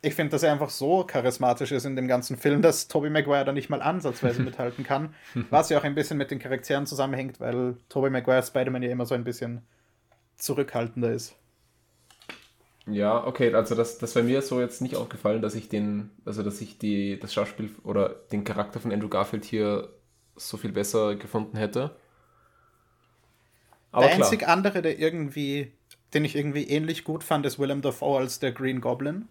ich finde, dass er einfach so charismatisch ist in dem ganzen Film, dass Tobey Maguire da nicht mal ansatzweise mithalten kann. Was ja auch ein bisschen mit den Charakteren zusammenhängt, weil Tobey Maguire Spider-Man ja immer so ein bisschen zurückhaltender ist. Ja, okay, also das, das wäre mir so jetzt nicht aufgefallen, dass ich den, also dass ich die, das Schauspiel oder den Charakter von Andrew Garfield hier so viel besser gefunden hätte. Aber der klar, einzig andere, der irgendwie, den ich irgendwie ähnlich gut fand, ist Willem Dafoe als der Green Goblin.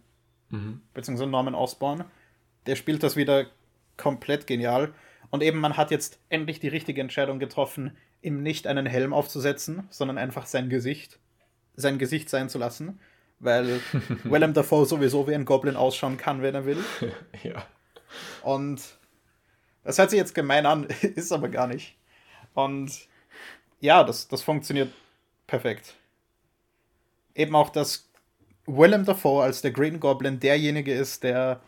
Beziehungsweise Norman Osborn. Der spielt das wieder komplett genial. Und eben, man hat jetzt endlich die richtige Entscheidung getroffen, ihm nicht einen Helm aufzusetzen, sondern einfach sein Gesicht, sein Gesicht sein zu lassen. Weil Willem Dafoe sowieso wie ein Goblin ausschauen kann, wenn er will. ja. Und das hört sich jetzt gemein an, ist aber gar nicht. Und ja, das, das funktioniert perfekt. Eben auch, dass Willem Dafoe als der Green Goblin derjenige ist, der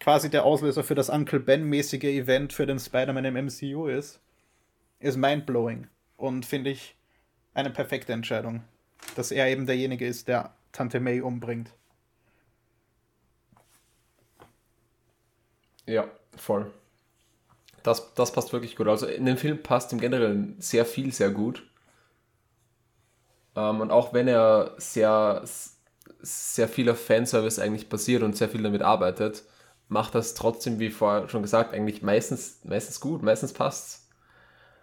quasi der Auslöser für das Uncle Ben-mäßige Event für den Spider-Man im MCU ist, ist mindblowing. Und finde ich eine perfekte Entscheidung. Dass er eben derjenige ist, der Tante May umbringt. Ja, voll. Das, das passt wirklich gut. Also in den Film passt im Generellen sehr viel, sehr gut. Ähm, und auch wenn er sehr, sehr viel auf Fanservice eigentlich basiert und sehr viel damit arbeitet, macht das trotzdem, wie vorher schon gesagt, eigentlich meistens, meistens gut, meistens passt's.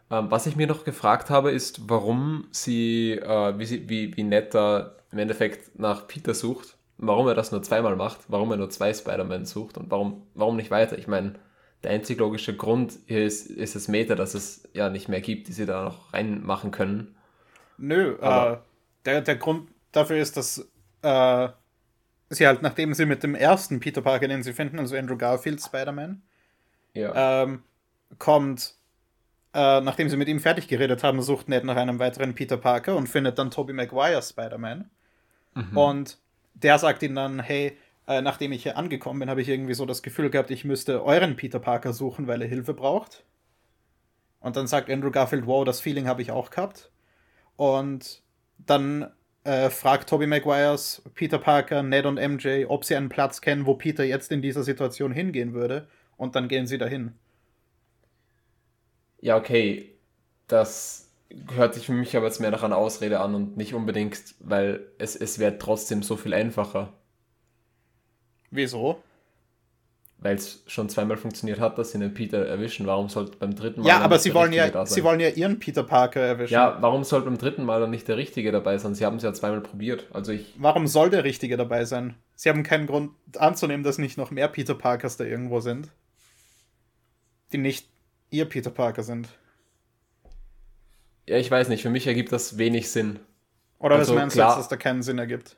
Ähm, was ich mir noch gefragt habe, ist, warum sie, äh, wie, sie wie, wie nett im Endeffekt nach Peter sucht, warum er das nur zweimal macht, warum er nur zwei Spider-Man sucht und warum, warum nicht weiter. Ich meine, der einzig logische Grund hier ist, ist das Meta, dass es ja nicht mehr gibt, die sie da noch reinmachen können. Nö, Aber- äh, der, der Grund dafür ist, dass äh, sie halt, nachdem sie mit dem ersten Peter Parker, den sie finden, also Andrew Garfield Spider-Man, Ja. ähm, kommt, äh, nachdem sie mit ihm fertig geredet haben, sucht Ned nach einem weiteren Peter Parker und findet dann Tobey Maguire Spider-Man. Und der sagt ihnen dann, hey, äh, nachdem ich hier angekommen bin, habe ich irgendwie so das Gefühl gehabt, ich müsste euren Peter Parker suchen, weil er Hilfe braucht. Und dann sagt Andrew Garfield, wow, das Feeling habe ich auch gehabt. Und dann äh, fragt Tobey Maguires Peter Parker, Ned und MJ, ob sie einen Platz kennen, wo Peter jetzt in dieser Situation hingehen würde. Und dann gehen sie dahin. Ja, okay. Das hört sich für mich aber jetzt mehr nach einer Ausrede an und nicht unbedingt, weil es, es wäre trotzdem so viel einfacher, Wieso? weil es schon zweimal funktioniert hat, dass sie einen Peter erwischen. Warum sollte beim dritten Mal Ja, dann aber nicht sie der wollen ja, sie wollen ja ihren Peter Parker erwischen. Ja, warum sollte beim dritten Mal dann nicht der Richtige dabei sein? Sie haben es ja zweimal probiert. Also ich, Warum soll der Richtige dabei sein? Sie haben keinen Grund anzunehmen, dass nicht noch mehr Peter Parkers da irgendwo sind. Die nicht ihr Peter Parker sind. Ja, ich weiß nicht, für mich ergibt das wenig Sinn. Oder Also, was meinst klar. du dass da keinen Sinn ergibt?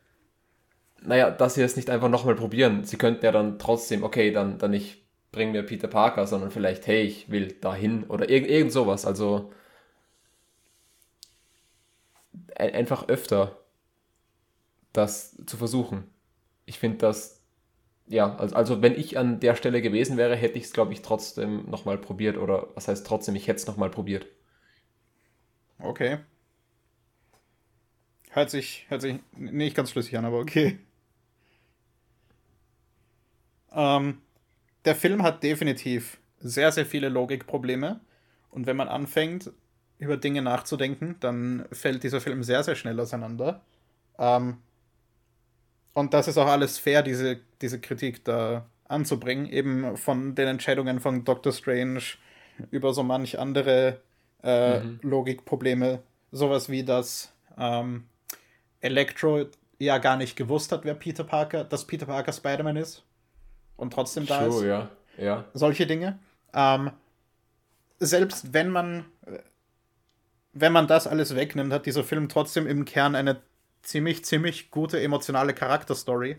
Naja, dass sie es nicht einfach nochmal probieren. Sie könnten ja dann trotzdem, okay, dann, dann nicht bring mir Peter Parker, sondern vielleicht, hey, ich will dahin oder irgend, irgend sowas. Also ein- einfach öfter das zu versuchen. Ich finde das, ja, also, also wenn ich an der Stelle gewesen wäre, hätte ich es, glaube ich, trotzdem nochmal probiert. Oder was heißt trotzdem, ich hätte es nochmal probiert. Okay. Hört sich, hört sich nicht ganz schlüssig an, aber okay. Ähm, der Film hat definitiv sehr, sehr viele Logikprobleme. Und wenn man anfängt, über Dinge nachzudenken, dann fällt dieser Film sehr, sehr schnell auseinander. Ähm, und das ist auch alles fair, diese, diese Kritik da anzubringen, eben von den Entscheidungen von Doctor Strange über so manch andere äh, Logikprobleme. Sowas wie, dass ähm, Electro ja gar nicht gewusst hat, wer Peter Parker, dass Peter Parker Spider-Man ist und trotzdem da ist Sure, ja, ja. solche Dinge. Ähm, selbst wenn man, äh, wenn man das alles wegnimmt, hat dieser Film trotzdem im Kern eine ziemlich, ziemlich gute emotionale Charakterstory.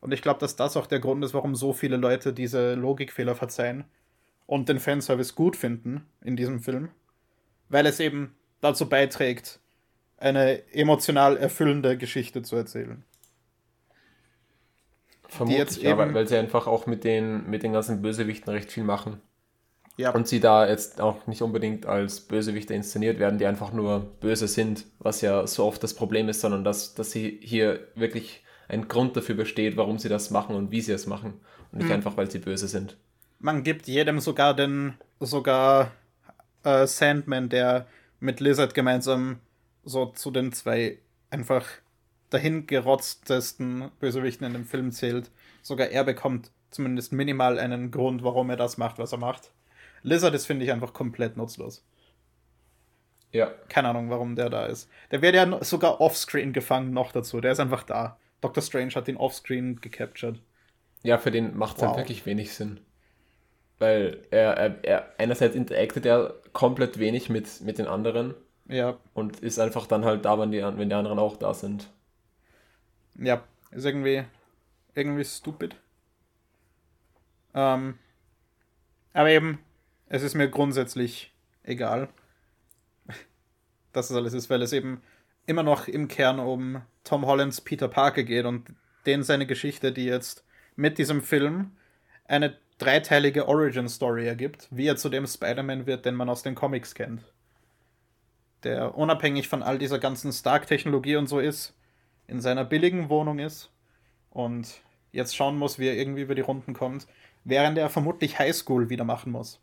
Und ich glaube, dass das auch der Grund ist, warum so viele Leute diese Logikfehler verzeihen und den Fanservice gut finden in diesem Film. Weil es eben dazu beiträgt, eine emotional erfüllende Geschichte zu erzählen. Vermutlich, jetzt ja, weil, eben- weil sie einfach auch mit den, mit den ganzen Bösewichten recht viel machen. Ja, Und sie da jetzt auch nicht unbedingt als Bösewichte inszeniert werden, die einfach nur böse sind, was ja so oft das Problem ist, sondern dass, dass sie hier wirklich ein Grund dafür besteht, warum sie das machen und wie sie es machen. Und nicht einfach, weil sie böse sind. man gibt jedem sogar den, sogar äh, Sandman, der mit Lizard gemeinsam so zu den zwei einfach dahingerotztesten Bösewichten in dem Film zählt. Sogar er bekommt zumindest minimal einen Grund, warum er das macht, was er macht. Lizard ist, finde ich, einfach komplett nutzlos. Ja. Keine Ahnung, warum der da ist. Der wird ja sogar offscreen gefangen noch dazu. Der ist einfach da. Doctor Strange hat ihn offscreen gecaptured. Ja, für den macht es Wow. halt wirklich wenig Sinn. Weil er, er, er einerseits interactet er komplett wenig mit, mit den anderen Ja, und ist einfach dann halt da, wenn die, wenn die anderen auch da sind. Ja, ist irgendwie, irgendwie stupid. Ähm, aber eben, es ist mir grundsätzlich egal, dass es alles ist, weil es eben immer noch im Kern um Tom Hollands Peter Parker geht und den seine Geschichte, die jetzt mit diesem Film eine dreiteilige Origin-Story ergibt, wie er zu dem Spider-Man wird, den man aus den Comics kennt. Der unabhängig von all dieser ganzen Stark-Technologie und so ist, in seiner billigen Wohnung ist und jetzt schauen muss, wie er irgendwie über die Runden kommt, während er vermutlich Highschool wieder machen muss.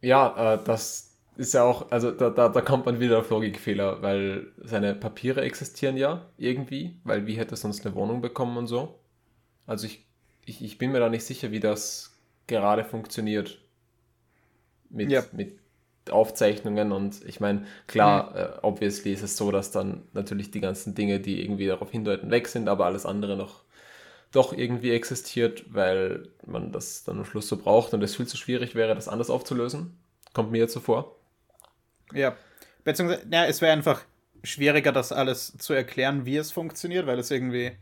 Ja, äh, das ist ja auch, also da, da, da kommt man wieder auf Logikfehler, weil seine Papiere existieren ja irgendwie, weil wie hätte er sonst eine Wohnung bekommen und so. Also ich, ich, ich bin mir da nicht sicher, wie das gerade funktioniert mit, Ja. mit Aufzeichnungen und ich meine, klar, äh, obviously ist es so, dass dann natürlich die ganzen Dinge, die irgendwie darauf hindeuten, weg sind, aber alles andere noch doch irgendwie existiert, weil man das dann am Schluss so braucht und es viel zu schwierig wäre, das anders aufzulösen. Kommt mir jetzt so vor. Ja. Beziehungsweise, ja, es wäre einfach schwieriger, das alles zu erklären, wie es funktioniert, weil es irgendwie.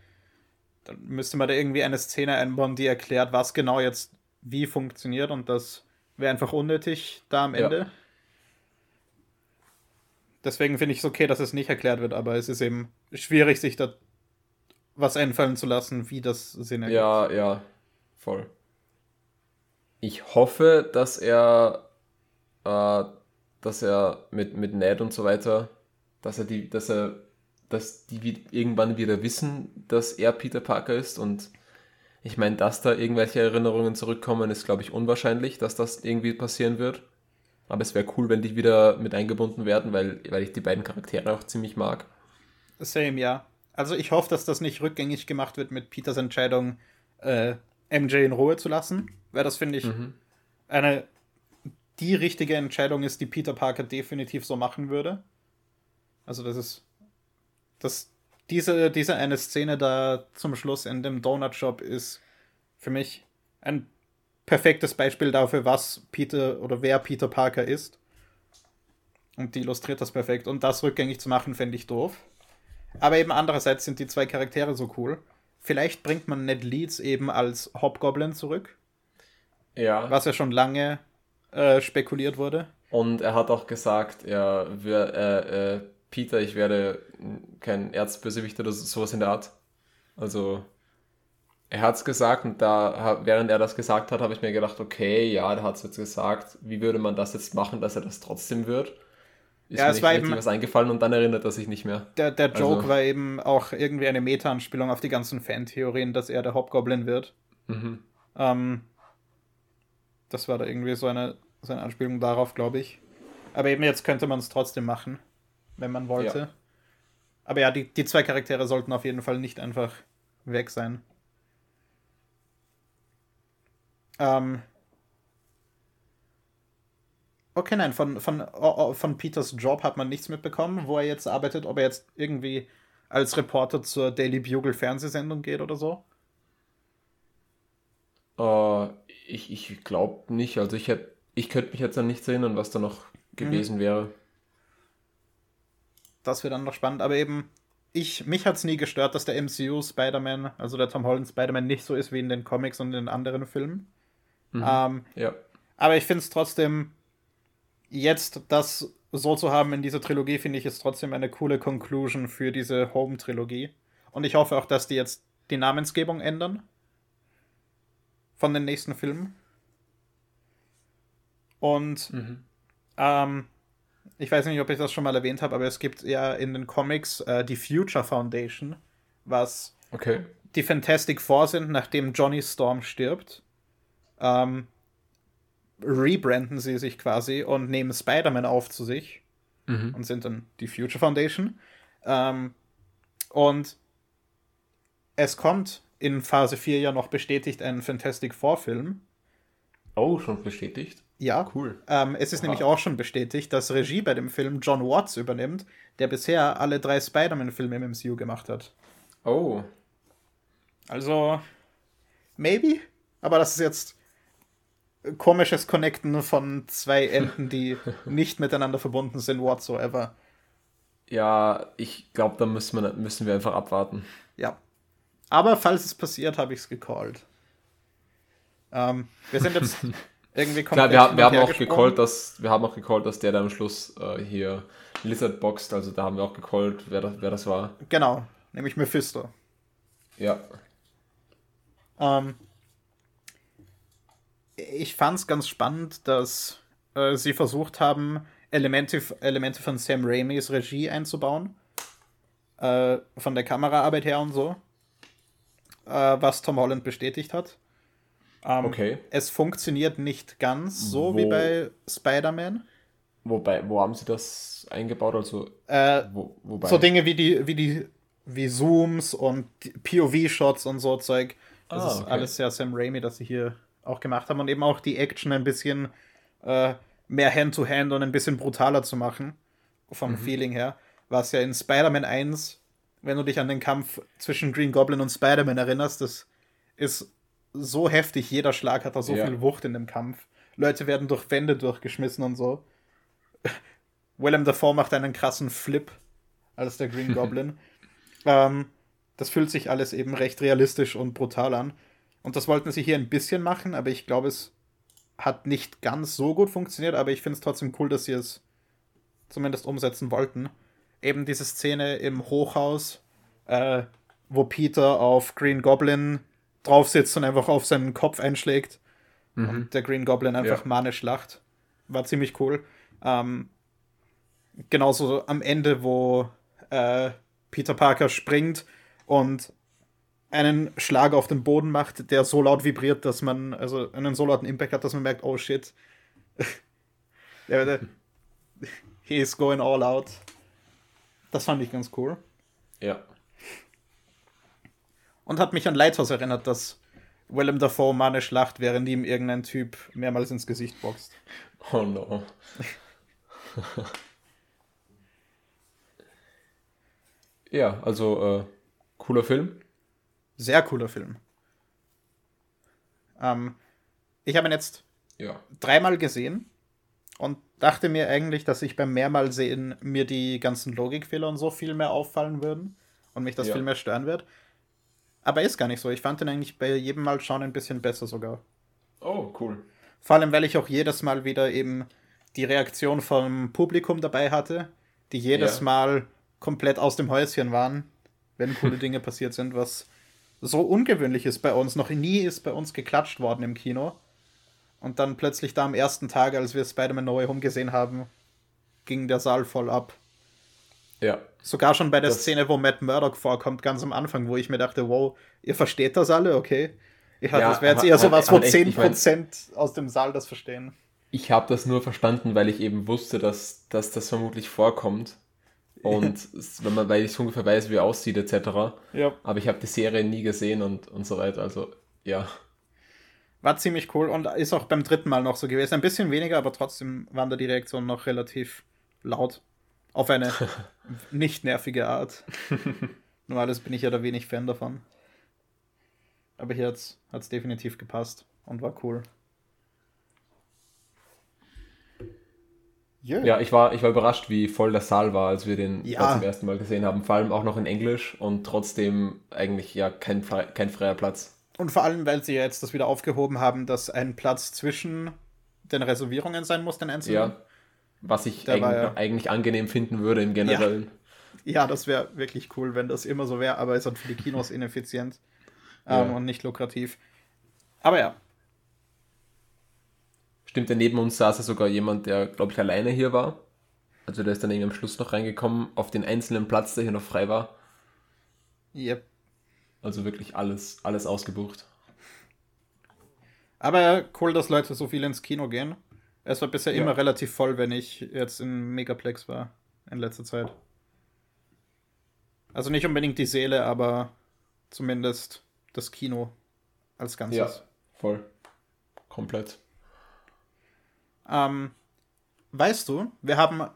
Dann müsste man da irgendwie eine Szene einbauen, die erklärt, was genau jetzt wie funktioniert und das wäre einfach unnötig da am Ja. Ende. Deswegen finde ich es okay, dass es nicht erklärt wird, aber es ist eben schwierig, sich da was einfallen zu lassen, wie das Sinn ergibt. Ja, ja, voll. Ich hoffe, dass er, äh, dass er mit, mit Ned und so weiter, dass er die, dass er, dass die irgendwann wieder wissen, dass er Peter Parker ist und ich meine, dass da irgendwelche Erinnerungen zurückkommen, ist, glaube ich, unwahrscheinlich, dass das irgendwie passieren wird. Aber es wäre cool, wenn die wieder mit eingebunden werden, weil, weil ich die beiden Charaktere auch ziemlich mag. Same, ja. Also ich hoffe, dass das nicht rückgängig gemacht wird mit Peters Entscheidung, äh, MJ in Ruhe zu lassen, weil das finde ich eine die richtige Entscheidung ist, die Peter Parker definitiv so machen würde. Also das ist das diese diese eine Szene da zum Schluss in dem Donut Shop ist für mich ein perfektes Beispiel dafür, was Peter oder wer Peter Parker ist. Und die illustriert das perfekt. Und das rückgängig zu machen, fände ich doof. Aber eben andererseits sind die zwei Charaktere so cool. Vielleicht bringt man Ned Leeds eben als Hobgoblin zurück, Ja. was ja schon lange äh, spekuliert wurde. Und er hat auch gesagt, er wär, äh, äh, Peter, ich werde kein Erzbösewicht oder so- sowas in der Art. Also, er hat es gesagt und da, während er das gesagt hat, habe ich mir gedacht, okay, ja, der hat es jetzt gesagt. Wie würde man das jetzt machen, dass er das trotzdem wird? Ist Ja, mir es nicht war eben- was eingefallen und dann erinnert er sich nicht mehr. Der, der Joke Also- war eben auch irgendwie eine Meta-Anspielung auf die ganzen Fan-Theorien, dass er der Hobgoblin wird. Mhm. Ähm, das war da irgendwie so eine, so eine Anspielung darauf, glaube ich. Aber eben jetzt könnte man es trotzdem machen, wenn man wollte. Ja. Aber ja, die, die zwei Charaktere sollten auf jeden Fall nicht einfach weg sein. Ähm. Okay, nein, von, von, oh, oh, von Peters Job hat man nichts mitbekommen, wo er jetzt arbeitet, ob er jetzt irgendwie als Reporter zur Daily Bugle Fernsehsendung geht oder so. Äh, ich ich glaube nicht. Also, ich, hätt, ich könnte mich jetzt an nichts erinnern, was da noch gewesen wäre. Das wird dann noch spannend, aber eben, ich, mich hat es nie gestört, dass der MCU Spider-Man, also der Tom Holland Spider-Man, nicht so ist wie in den Comics und in den anderen Filmen. Ähm, Ja. aber ich finde es trotzdem, jetzt das so zu haben in dieser Trilogie, finde ich, ist trotzdem eine coole Conclusion für diese Home-Trilogie. Und ich hoffe auch, dass die jetzt die Namensgebung ändern. Von den nächsten Filmen. Und ähm, ich weiß nicht, ob ich das schon mal erwähnt habe, aber es gibt ja in den Comics äh, die Future Foundation, was Okay. die Fantastic Four sind, nachdem Johnny Storm stirbt. Ähm, rebranden sie sich quasi und nehmen Spider-Man auf zu sich und sind dann die Future Foundation. Ähm, und es kommt in Phase 4 ja noch bestätigt ein Fantastic Four-Film. Oh, schon bestätigt. Ja, Cool. Ähm, es ist Aha. nämlich auch schon bestätigt, dass Regie bei dem Film John Watts übernimmt, der bisher alle drei Spider-Man-Filme im MCU gemacht hat. Oh. Also, maybe. Aber das ist jetzt komisches Connecten von zwei Enden, die nicht miteinander verbunden sind, whatsoever. Ja, ich glaube, da müssen wir, müssen wir einfach abwarten. Ja. Aber falls es passiert, habe ich es gecallt. Ähm, wir sind jetzt irgendwie Klar, komplett wir, haben- wir haben auch gecallt, dass wir haben auch gecallt, dass der da am Schluss äh, hier Lizard boxt, also da haben wir auch gecallt, wer das, wer das war. Genau, nämlich Mephisto. Ja. Ähm, ich fand es ganz spannend, dass äh, sie versucht haben, Elemente, Elemente von Sam Raimis Regie einzubauen. Äh, von der Kameraarbeit her und so. Äh, was Tom Holland bestätigt hat. Ähm, Okay. Es funktioniert nicht ganz so wie Wo- bei Spider-Man. Wobei, wo haben sie das eingebaut? Also, Äh, wo, wobei. so Dinge wie die, wie die, wie Zooms und POV-Shots und so Zeug. Das Ah, ist okay. alles sehr Sam Raimi, das sie hier auch gemacht haben und eben auch die Action ein bisschen äh, mehr Hand-to-Hand und ein bisschen brutaler zu machen. Vom Mhm. Feeling her. Was ja in Spider-Man 1, wenn du dich an den Kampf zwischen Green Goblin und Spider-Man erinnerst, das ist so heftig. Jeder Schlag hat da so Ja. viel Wucht in dem Kampf. Leute werden durch Wände durchgeschmissen und so. Willem Dafoe macht einen krassen Flip als der Green Goblin. ähm, das fühlt sich alles eben recht realistisch und brutal an. Und das wollten sie hier ein bisschen machen, aber ich glaube, es hat nicht ganz so gut funktioniert, aber ich finde es trotzdem cool, dass sie es zumindest umsetzen wollten. Eben diese Szene im Hochhaus, äh, wo Peter auf Green Goblin drauf sitzt und einfach auf seinen Kopf einschlägt und der Green Goblin einfach Ja. manisch lacht. War ziemlich cool. Ähm, genauso am Ende, wo äh, Peter Parker springt und einen Schlag auf den Boden macht, der so laut vibriert, dass man, also einen so lauten Impact hat, dass man merkt, oh shit. der, der, he is going all out. Das fand ich ganz cool. Ja. Und hat mich an Lighthouse erinnert, dass Willem Dafoe manisch lacht, während ihm irgendein Typ mehrmals ins Gesicht boxt. Oh no. ja, also äh, cooler Film. Sehr cooler Film. Ähm, ich habe ihn jetzt Ja. dreimal gesehen und dachte mir eigentlich, dass ich beim mehrmal sehen mir die ganzen Logikfehler und so viel mehr auffallen würden und mich das Ja. viel mehr stören wird. Aber ist gar nicht so. Ich fand den eigentlich bei jedem Mal schauen ein bisschen besser sogar. Oh, cool. Vor allem, weil ich auch jedes Mal wieder eben die Reaktion vom Publikum dabei hatte, die jedes Ja. Mal komplett aus dem Häuschen waren, wenn coole Dinge passiert sind, was so ungewöhnlich ist bei uns. Noch nie ist bei uns geklatscht worden im Kino. Und dann plötzlich da am ersten Tag, als wir Spider-Man No Way Home gesehen haben, ging der Saal voll ab. Ja. Sogar schon bei der Das- Szene, wo Matt Murdock vorkommt, ganz am Anfang, wo ich mir dachte, wow, ihr versteht das alle, okay? Ich Ja, das wäre jetzt eher sowas, wo aber echt, ich mein- 10% aus dem Saal das verstehen. Ich habe das nur verstanden, weil ich eben wusste, dass, dass das vermutlich vorkommt. Und wenn man, weil ich ungefähr weiß, wie er aussieht, etc. Ja. Aber ich habe die Serie nie gesehen und, und so weiter. Also, ja. War ziemlich cool und ist auch beim dritten Mal noch so gewesen. Ein bisschen weniger, aber trotzdem waren da die Reaktionen noch relativ laut. Auf eine nicht nervige Art. Normales bin ich ja da wenig Fan davon. Aber hier hat es definitiv gepasst und war cool. Yeah. Ja, ich war, ich war überrascht, wie voll der Saal war, als wir den Ja. zum ersten Mal gesehen haben. Vor allem auch noch in Englisch und trotzdem eigentlich ja kein, frei, kein freier Platz. Und vor allem, weil sie ja jetzt das wieder aufgehoben haben, dass ein Platz zwischen den Reservierungen sein muss, den einzelnen. Ja. Was ich eigentlich, ja- eigentlich angenehm finden würde im Generellen. Ja, das wäre wirklich cool, wenn das immer so wäre, aber ist halt für die Kinos ineffizient. ähm, Ja. und nicht lukrativ. Aber ja, Stimmt, ja, neben uns saß ja sogar jemand, der, glaube ich, alleine hier war. Also der ist dann irgendwie am Schluss noch reingekommen, auf den einzelnen Platz, der hier noch frei war. yep. Also wirklich alles, alles ausgebucht. Aber cool, dass Leute so viel ins Kino gehen. Es war bisher Ja. immer relativ voll, wenn ich jetzt in Megaplex war in letzter Zeit. Also nicht unbedingt die Seele, aber zumindest das Kino als Ganzes. Ja, voll. Komplett. Ähm, weißt du, wir haben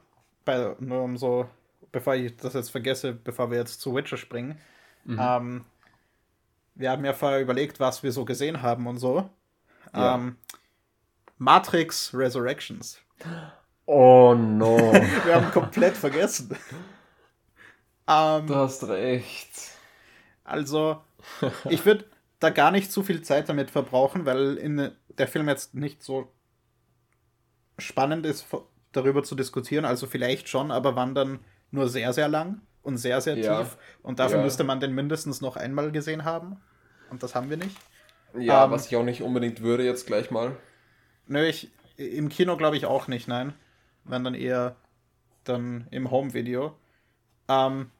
bei, nur um so, bevor ich das jetzt vergesse, bevor wir jetzt zu Witcher springen, ähm, wir haben ja vorher überlegt, was wir so gesehen haben und so. Ja. Ähm, Matrix Resurrections. Oh no. Wir haben komplett vergessen. ähm, du hast recht. also, ich würde da gar nicht zu viel Zeit damit verbrauchen, weil in der Film jetzt nicht so spannend ist, darüber zu diskutieren. Also vielleicht schon, aber wann dann nur sehr, sehr lang und sehr, sehr Ja. tief. Und dafür Ja. müsste man den mindestens noch einmal gesehen haben. Und das haben wir nicht. Ja, Ähm, was ich auch nicht unbedingt würde jetzt gleich mal. Nö, ich, im Kino glaube ich auch nicht, nein. Wenn dann eher dann im Home-Video. Ähm,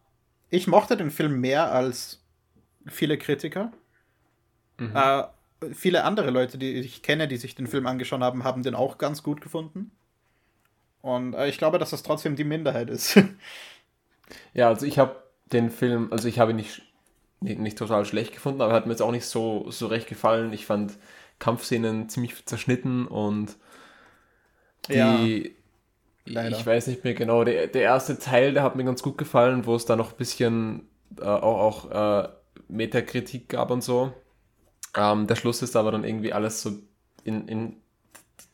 ich mochte den Film mehr als viele Kritiker. Äh, viele andere Leute, die ich kenne, die sich den Film angeschaut haben, haben den auch ganz gut gefunden. Und äh, ich glaube, dass das trotzdem die Minderheit ist. Ja, also ich habe den Film, also ich habe ihn nicht, nicht, nicht total schlecht gefunden, aber er hat mir jetzt auch nicht so, so recht gefallen. Ich fand Kampfszenen ziemlich zerschnitten und die, leider. ich weiß nicht mehr genau, der, der erste Teil, der hat mir ganz gut gefallen, wo es da noch ein bisschen äh, auch, auch äh, Metakritik gab und so. Ähm, der Schluss ist aber dann irgendwie alles so in, in,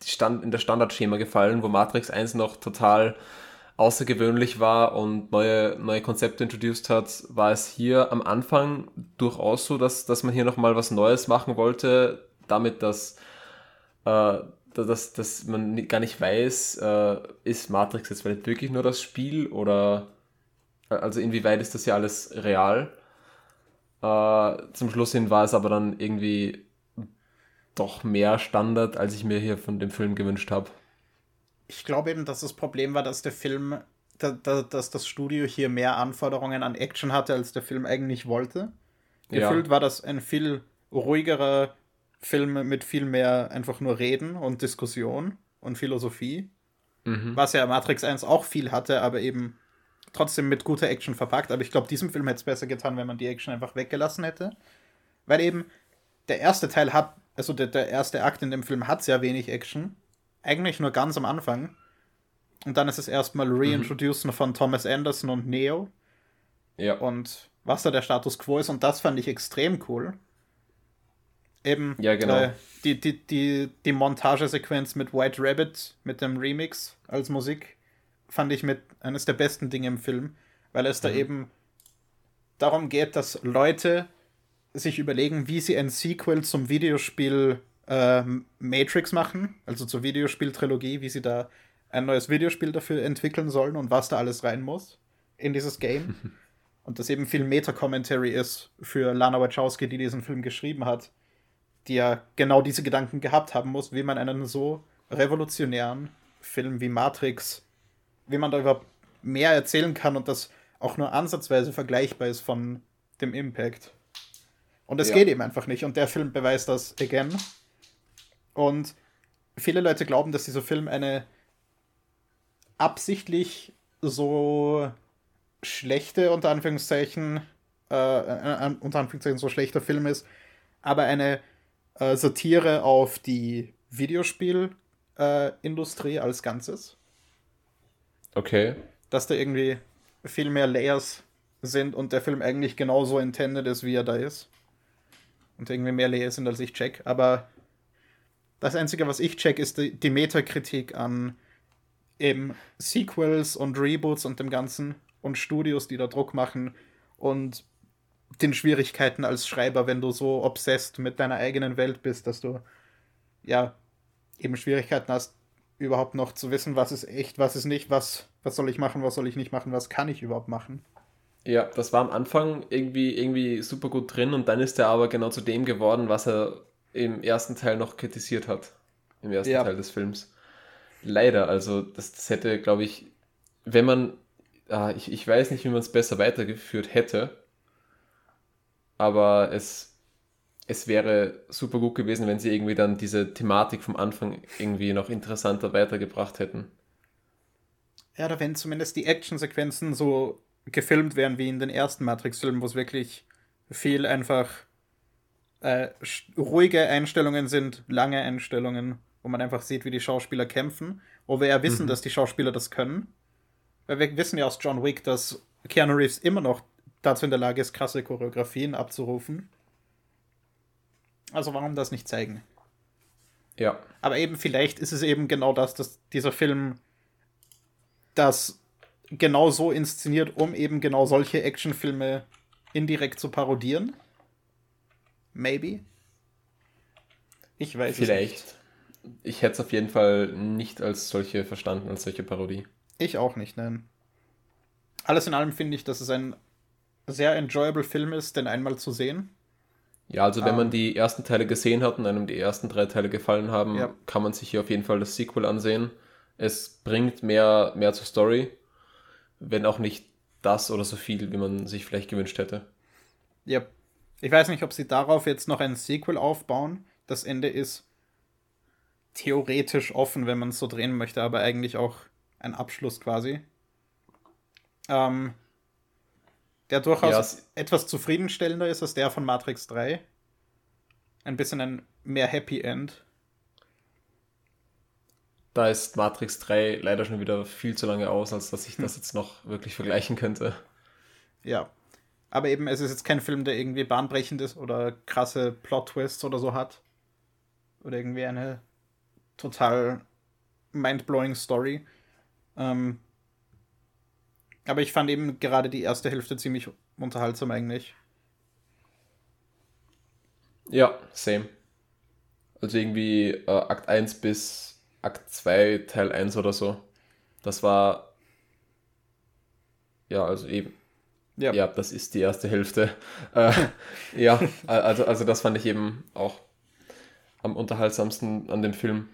Stand, in das Standardschema gefallen, wo Matrix 1 noch total außergewöhnlich war und neue, neue Konzepte introduced hat, war es hier am Anfang durchaus so, dass, dass man hier nochmal was Neues machen wollte, damit, dass, äh, dass, dass man gar nicht weiß, äh, ist Matrix jetzt vielleicht wirklich nur das Spiel oder äh, also inwieweit ist das ja alles real? Äh, zum Schluss hin war es aber dann irgendwie doch mehr Standard, als ich mir hier von dem Film gewünscht habe. Ich glaube eben, dass das Problem war, dass der Film, da, da, dass das Studio hier mehr Anforderungen an Action hatte, als der Film eigentlich wollte. Ja. Gefühlt war das ein viel ruhigerer Film mit viel mehr einfach nur Reden und Diskussion und Philosophie. Mhm. Was ja Matrix 1 auch viel hatte, aber eben trotzdem mit guter Action verpackt. Aber ich glaube, diesem Film hätte es besser getan, wenn man die Action einfach weggelassen hätte. Weil eben der erste Teil hat, also der, der erste Akt in dem Film hat sehr wenig Action. Eigentlich nur ganz am Anfang. Und dann ist es erstmal Reintroducen von Thomas Anderson und Neo Ja. und was da der Status quo ist. Und das fand ich extrem cool. Eben Ja, genau. äh, die, die, die, die Montagesequenz mit White Rabbit, mit dem Remix als Musik, fand ich mit eines der besten Dinge im Film, weil es da Mhm. eben darum geht, dass Leute sich überlegen, wie sie ein Sequel zum Videospiel äh, Matrix machen, also zur Videospieltrilogie, wie sie da ein neues Videospiel dafür entwickeln sollen und was da alles rein muss in dieses Game. und das eben viel Meta-Commentary ist für Lana Wachowski, die diesen Film geschrieben hat, die ja genau diese Gedanken gehabt haben muss, wie man einen so revolutionären Film wie Matrix, wie man da überhaupt mehr erzählen kann und das auch nur ansatzweise vergleichbar ist von dem Impact. Und es Ja. geht eben einfach nicht. Und der Film beweist das again. Und viele Leute glauben, dass dieser Film eine absichtlich so schlechte, unter Anführungszeichen, äh, äh, unter Anführungszeichen so schlechter Film ist, aber eine äh, Satire auf die Videospielindustrie äh, als Ganzes. Okay. Dass da irgendwie viel mehr Layers sind und der Film eigentlich genauso intended ist, wie er da ist. Und irgendwie mehr Layers sind, als ich check. Aber das Einzige, was ich check, ist die, die Metakritik an eben Sequels und Reboots und dem Ganzen und Studios, die da Druck machen und den Schwierigkeiten als Schreiber, wenn du so obsessed mit deiner eigenen Welt bist, dass du ja eben Schwierigkeiten hast, überhaupt noch zu wissen, was ist echt, was ist nicht, was, was soll ich machen, was soll ich nicht machen, was kann ich überhaupt machen. Ja, das war am Anfang irgendwie, irgendwie super gut drin und dann ist er aber genau zu dem geworden, was er im ersten Teil noch kritisiert hat. Im ersten Ja. Teil des Films. Leider, also das, das hätte, glaube ich, wenn man, ah, ich, ich weiß nicht, wie man es besser weitergeführt hätte, aber es, es wäre super gut gewesen, wenn sie irgendwie dann diese Thematik vom Anfang irgendwie noch interessanter weitergebracht hätten. Ja, oder wenn zumindest die Actionsequenzen so gefilmt wären wie in den ersten Matrix-Filmen, wo es wirklich viel einfach äh, ruhige Einstellungen sind, lange Einstellungen, wo man einfach sieht, wie die Schauspieler kämpfen, wo wir ja wissen, dass die Schauspieler das können. Weil wir wissen ja aus John Wick, dass Keanu Reeves immer noch dazu in der Lage ist, krasse Choreografien abzurufen. Also warum das nicht zeigen? Ja, Aber eben vielleicht ist es eben genau das, dass dieser Film das genau so inszeniert, um eben genau solche Actionfilme indirekt zu parodieren. Maybe. Ich weiß es vielleicht. nicht. Ich hätte es auf jeden Fall nicht als solche verstanden, als solche Parodie. Ich auch nicht, nein. Alles in allem finde ich, dass es ein sehr enjoyable Film ist, den einmal zu sehen. Ja, also wenn Ähm. man die ersten Teile gesehen hat und einem die ersten drei Teile gefallen haben, Ja. kann man sich hier auf jeden Fall das Sequel ansehen. Es bringt mehr, mehr zur Story, wenn auch nicht das oder so viel, wie man sich vielleicht gewünscht hätte. Ja. Ich weiß nicht, ob sie darauf jetzt noch ein Sequel aufbauen. Das Ende ist theoretisch offen, wenn man es so drehen möchte, aber eigentlich auch ein Abschluss quasi. Ähm, der durchaus Ja, es- etwas zufriedenstellender ist als der von Matrix 3. Ein bisschen ein mehr Happy End. Da ist Matrix 3 leider schon wieder viel zu lange aus, als dass ich das jetzt noch wirklich vergleichen könnte. Ja. Aber eben, es ist jetzt kein Film, der irgendwie bahnbrechend ist oder krasse Plot-Twists oder so hat. Oder irgendwie eine total mind-blowing Story. Ähm, aber ich fand eben gerade die erste Hälfte ziemlich unterhaltsam eigentlich. Ja, same. Also irgendwie äh, Akt 1 bis Akt 2, Teil 1 oder so. Das war. Ja, also eben. Ja. Ja, das ist die erste Hälfte. Äh, ja, also, also das fand ich eben auch am unterhaltsamsten an dem Film.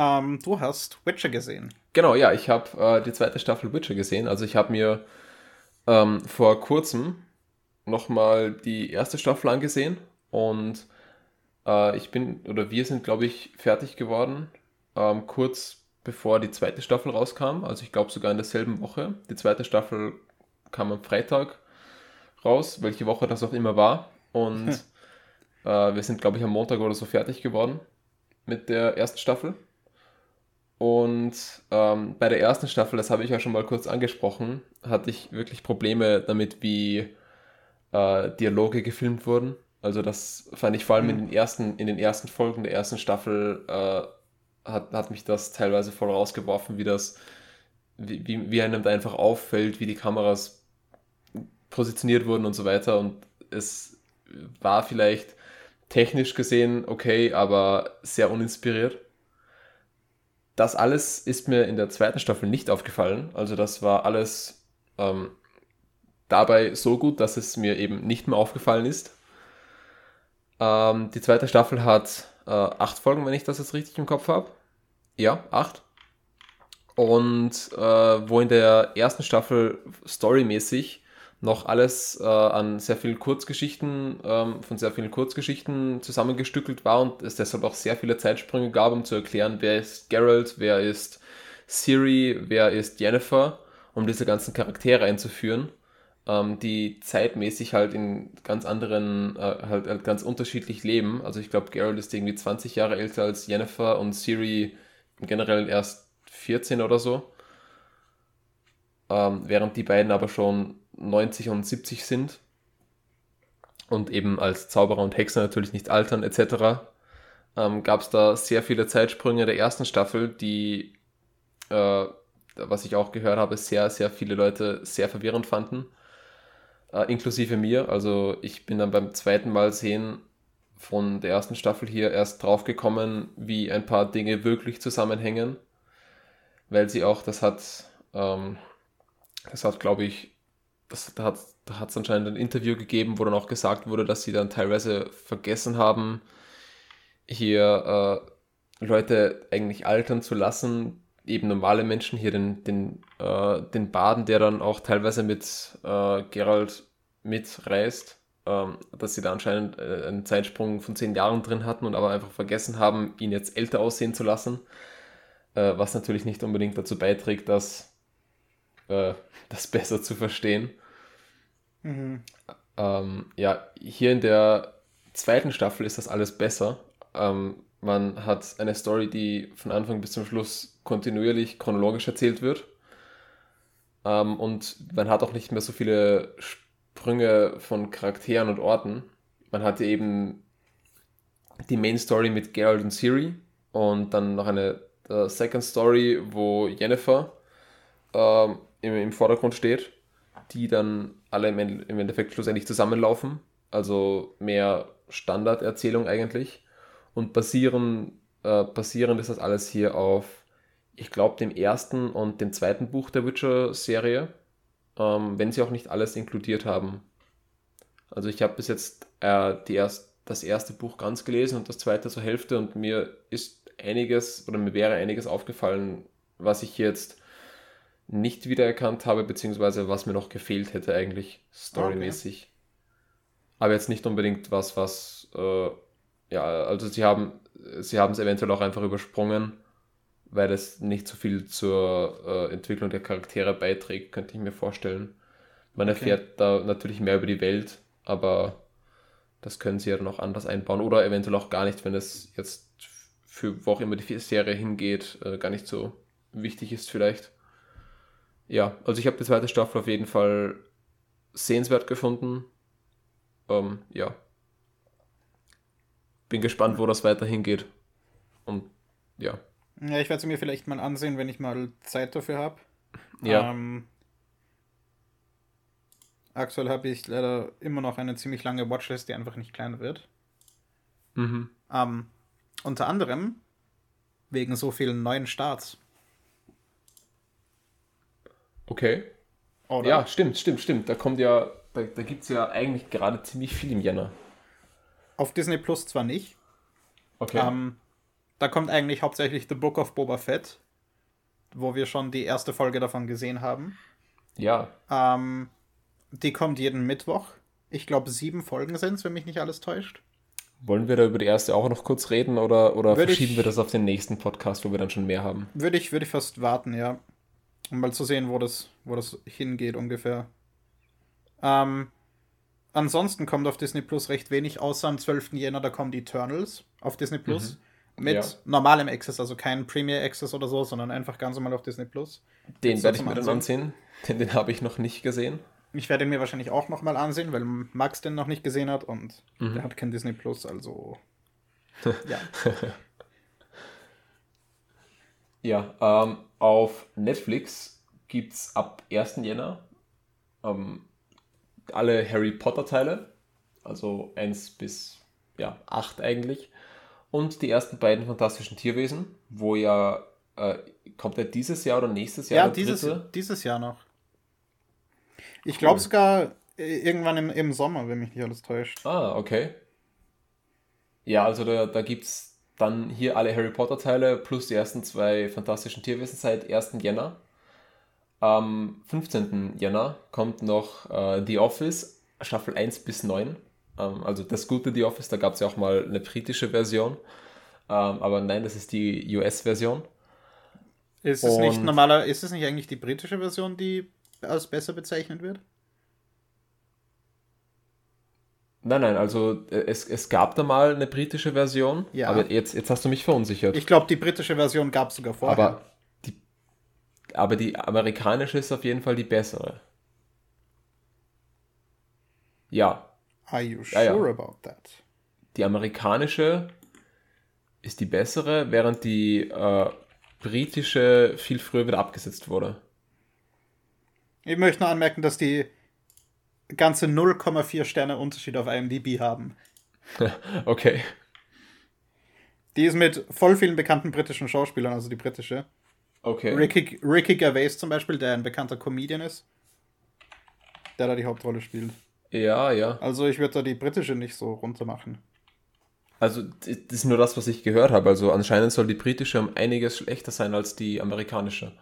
Ähm, du hast Witcher gesehen. Genau, ja, ich habe äh, die zweite Staffel Witcher gesehen. Also ich habe mir ähm, vor kurzem nochmal die erste Staffel angesehen und äh, ich bin, oder wir sind, glaube ich, fertig geworden, ähm, kurz bevor die zweite Staffel rauskam. Also ich glaube sogar in derselben Woche. Die zweite Staffel kam am Freitag raus, welche Woche das auch immer war. Und äh, wir sind, glaube ich, am Montag oder so fertig geworden mit der ersten Staffel. Und ähm, bei der ersten Staffel, das habe ich ja schon mal kurz angesprochen, hatte ich wirklich Probleme damit, wie äh, Dialoge gefilmt wurden. Also das fand ich vor allem in den ersten, in den ersten Folgen der ersten Staffel äh, hat, hat mich das teilweise voll rausgeworfen, wie das, wie, wie, wie einem da einfach auffällt, wie die Kameras positioniert wurden und so weiter. Und es war vielleicht technisch gesehen okay, aber sehr uninspiriert. Das alles ist mir in der zweiten Staffel nicht aufgefallen. Also das war alles ähm, dabei so gut, dass es mir eben nicht mehr aufgefallen ist. Ähm, die zweite Staffel hat äh, acht Folgen, wenn ich das jetzt richtig im Kopf habe. Ja, acht. Und äh, wo in der ersten Staffel storymäßig noch alles äh, an sehr vielen Kurzgeschichten, ähm, von sehr vielen Kurzgeschichten zusammengestückelt war und es deshalb auch sehr viele Zeitsprünge gab, um zu erklären, wer ist Geralt, wer ist Siri, wer ist Jennifer, um diese ganzen Charaktere einzuführen, ähm, die zeitmäßig halt in ganz anderen, äh, halt, halt ganz unterschiedlich leben. Also ich glaube, Geralt ist irgendwie 20 Jahre älter als Jennifer und Siri generell erst 14 oder so. Ähm, während die beiden aber schon 90 und 70 sind und eben als Zauberer und Hexer natürlich nicht altern etc. Ähm, gab es da sehr viele Zeitsprünge der ersten Staffel, die, äh, was ich auch gehört habe, sehr, sehr viele Leute sehr verwirrend fanden, äh, inklusive mir. Also ich bin dann beim zweiten Mal sehen von der ersten Staffel hier erst drauf gekommen, wie ein paar Dinge wirklich zusammenhängen. weil sie auch, das hat, ähm, das hat, glaube ich, das, da hat da hat es anscheinend ein Interview gegeben, wo dann auch gesagt wurde, dass sie dann teilweise vergessen haben, hier äh, Leute eigentlich altern zu lassen, eben normale Menschen, hier den, den, äh, den Baden, der dann auch teilweise mit äh, Gerald mitreist, ähm, dass sie da anscheinend äh, einen Zeitsprung von zehn Jahren drin hatten und aber einfach vergessen haben, ihn jetzt älter aussehen zu lassen, äh, was natürlich nicht unbedingt dazu beiträgt, dass äh, das besser zu verstehen. Mhm. Ähm, ja, hier in der zweiten Staffel ist das alles besser. Ähm, man hat eine Story, die von Anfang bis zum Schluss kontinuierlich chronologisch erzählt wird. Ähm, und man hat auch nicht mehr so viele Sprünge von Charakteren und Orten. Man hatte eben die Main Story mit Geralt und Siri und dann noch eine äh, Second Story, wo Jennifer ähm, im, im Vordergrund steht, die dann alle im, End- im Endeffekt schlussendlich zusammenlaufen. Also mehr Standarderzählung eigentlich. Und basieren, äh, basierend ist das alles hier auf, ich glaube, dem ersten und dem zweiten Buch der Witcher-Serie. Ähm, wenn sie auch nicht alles inkludiert haben. Also ich habe bis jetzt äh, die erst, das erste Buch ganz gelesen und das zweite zur Hälfte und mir ist einiges oder mir wäre einiges aufgefallen, was ich jetzt nicht wiedererkannt habe, beziehungsweise was mir noch gefehlt hätte eigentlich storymäßig. Aber jetzt nicht unbedingt was, was äh, ja, also sie haben sie haben es eventuell auch einfach übersprungen, weil es nicht so viel zur äh, Entwicklung der Charaktere beiträgt, könnte ich mir vorstellen. Man erfährt da natürlich mehr über die Welt, aber das können sie ja dann auch anders einbauen oder eventuell auch gar nicht, wenn es jetzt für wo auch immer die Serie hingeht, äh, gar nicht so wichtig ist vielleicht. Ja, also ich habe die zweite Staffel auf jeden Fall sehenswert gefunden. Ähm, ja. Bin gespannt, wo das weiter hingeht. Und ja. Ja, ich werde sie mir vielleicht mal ansehen, wenn ich mal Zeit dafür habe. Ja. Ähm, aktuell habe ich leider immer noch eine ziemlich lange Watchlist, die einfach nicht kleiner wird. Mhm. Ähm, unter anderem wegen so vielen neuen Starts. Okay. Oder? Ja, stimmt, stimmt, stimmt. Da kommt ja, da, da gibt es ja eigentlich gerade ziemlich viel im Jänner. Auf Disney Plus zwar nicht. Okay. Ähm, da kommt eigentlich hauptsächlich The Book of Boba Fett, wo wir schon die erste Folge davon gesehen haben. ja. Ähm, die kommt jeden Mittwoch. Ich glaube, sieben Folgen sind es, wenn mich nicht alles täuscht. Wollen wir da über die erste auch noch kurz reden oder, oder Würde verschieben ich- wir das auf den nächsten Podcast, wo wir dann schon mehr haben? Würde ich, würde ich fast warten, ja. Um mal zu sehen, wo das, wo das hingeht ungefähr. Ähm, ansonsten kommt auf Disney Plus recht wenig, außer am 12. Jänner, da kommen die Eternals auf Disney Plus. Mit Ja. normalem Access, also kein Premier Access oder so, sondern einfach ganz normal auf Disney Plus. Den werde ich mir dann ansehen, denn den habe ich noch nicht gesehen. Ich werde ihn mir wahrscheinlich auch nochmal ansehen, weil Max den noch nicht gesehen hat und Mhm. der hat kein Disney Plus, also. ja. Ja, ähm, auf Netflix gibt es ab 1. Jänner ähm, alle Harry Potter Teile, also 1 bis ja, 8 eigentlich. Und die ersten beiden fantastischen Tierwesen, wo ja, äh, kommt der dieses Jahr oder nächstes Jahr Ja, dieses, dritte? dieses Jahr noch. Ich glaube Cool. sogar äh, irgendwann im, im Sommer, wenn mich nicht alles täuscht. Ah, okay. Ja, also da, da gibt es dann hier alle Harry Potter Teile plus die ersten zwei fantastischen Tierwesen seit 1. Jänner. Am 15. Jänner kommt noch äh, The Office, Staffel 1 bis 9. Ähm, also das gute The Office, da gab es ja auch mal eine britische Version. Ähm, aber nein, das ist die US-Version. Ist es nicht Und- normaler, ist es nicht eigentlich die britische Version, die als besser bezeichnet wird? Nein, nein, also äh, es, es gab da mal eine britische Version, Ja. aber jetzt, jetzt hast du mich verunsichert. Ich glaube, die britische Version gab es sogar vorher. Aber die, aber die amerikanische ist auf jeden Fall die bessere. Ja, Are you Ja, sure ja. about that? die amerikanische ist die bessere, während die äh, britische viel früher wieder abgesetzt wurde. Ich möchte nur anmerken, dass die ganze 0,4 Sterne Unterschied auf IMDb haben. Okay. Die ist mit voll vielen bekannten britischen Schauspielern, also die britische. Okay. Ricky, Ricky Gervais zum Beispiel, der ein bekannter Comedian ist, der da die Hauptrolle spielt. Ja, ja. Also ich würde da die britische nicht so runter machen. Also, das ist nur das, was ich gehört habe. Also, anscheinend soll die britische um einiges schlechter sein als die amerikanische.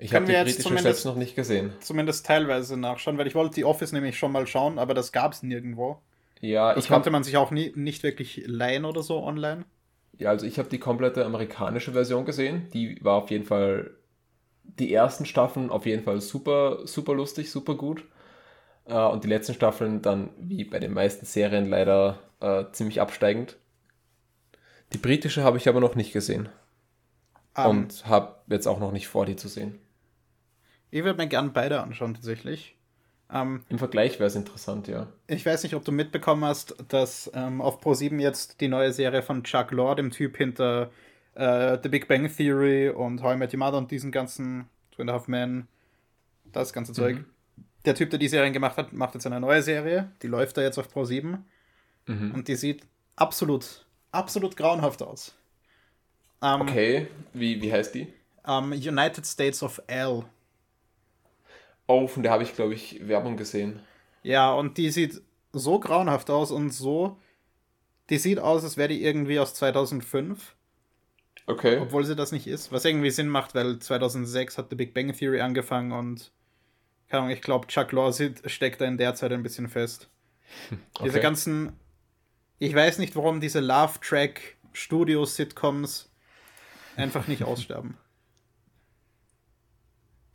Ich habe die britische selbst noch nicht gesehen. Zumindest teilweise nachschauen, weil ich wollte die Office nämlich schon mal schauen, aber das gab es nirgendwo. Ja, Das ich konnte habe man sich auch nie, nicht wirklich leihen oder so online. ja, also ich habe die komplette amerikanische Version gesehen. Die war auf jeden Fall die ersten Staffeln auf jeden Fall super, super lustig, super gut. Äh, und die letzten Staffeln dann, wie bei den meisten Serien, leider äh, ziemlich absteigend. Die britische habe ich aber noch nicht gesehen. Ähm, Und habe jetzt auch noch nicht vor, die zu sehen. Ich würde mir gern beide anschauen, tatsächlich. Ähm, Im Vergleich wäre es interessant, ja. ich weiß nicht, ob du mitbekommen hast, dass ähm, auf Pro7 jetzt die neue Serie von Chuck Lorre, dem Typ hinter äh, The Big Bang Theory und How I Met Your Mother und diesen ganzen Two and a Half Men, das ganze Zeug. Der Typ, der die Serien gemacht hat, macht jetzt eine neue Serie. Die läuft da jetzt auf Pro7. Mhm. Und die sieht absolut, absolut grauenhaft aus. Ähm, Okay, wie, wie heißt die? ähm, United States of L. Oh, von der habe ich, glaube ich, Werbung gesehen. Ja, und die sieht so grauenhaft aus und so. Die sieht aus, als wäre die irgendwie aus 2005, Okay. obwohl sie das nicht ist. Was irgendwie Sinn macht, weil 2006 hat The Big Bang Theory angefangen und keine Ahnung, ich glaube, Chuck sit- steckt da in der Zeit ein bisschen fest. Diese okay. ganzen. Ich weiß nicht, warum diese Love Track Studio Sitcoms einfach nicht aussterben.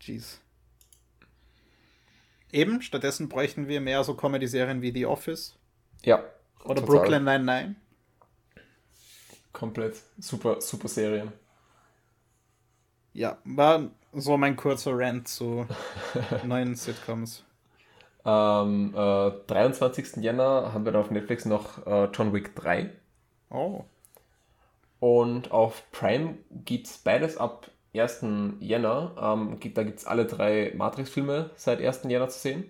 Jeez. Eben, stattdessen bräuchten wir mehr so Comedy-Serien wie The Office Ja. oder total. Brooklyn Nine-Nine. Komplett. Super, super Serien. Ja, war so mein kurzer Rant zu neuen Sitcoms. Am äh, 23. Jänner haben wir dann auf Netflix noch äh, John Wick 3. Oh. Und auf Prime gibt es beides ab 1. Jänner. Ähm, gibt, da gibt es alle drei Matrix-Filme seit 1. Jänner zu sehen.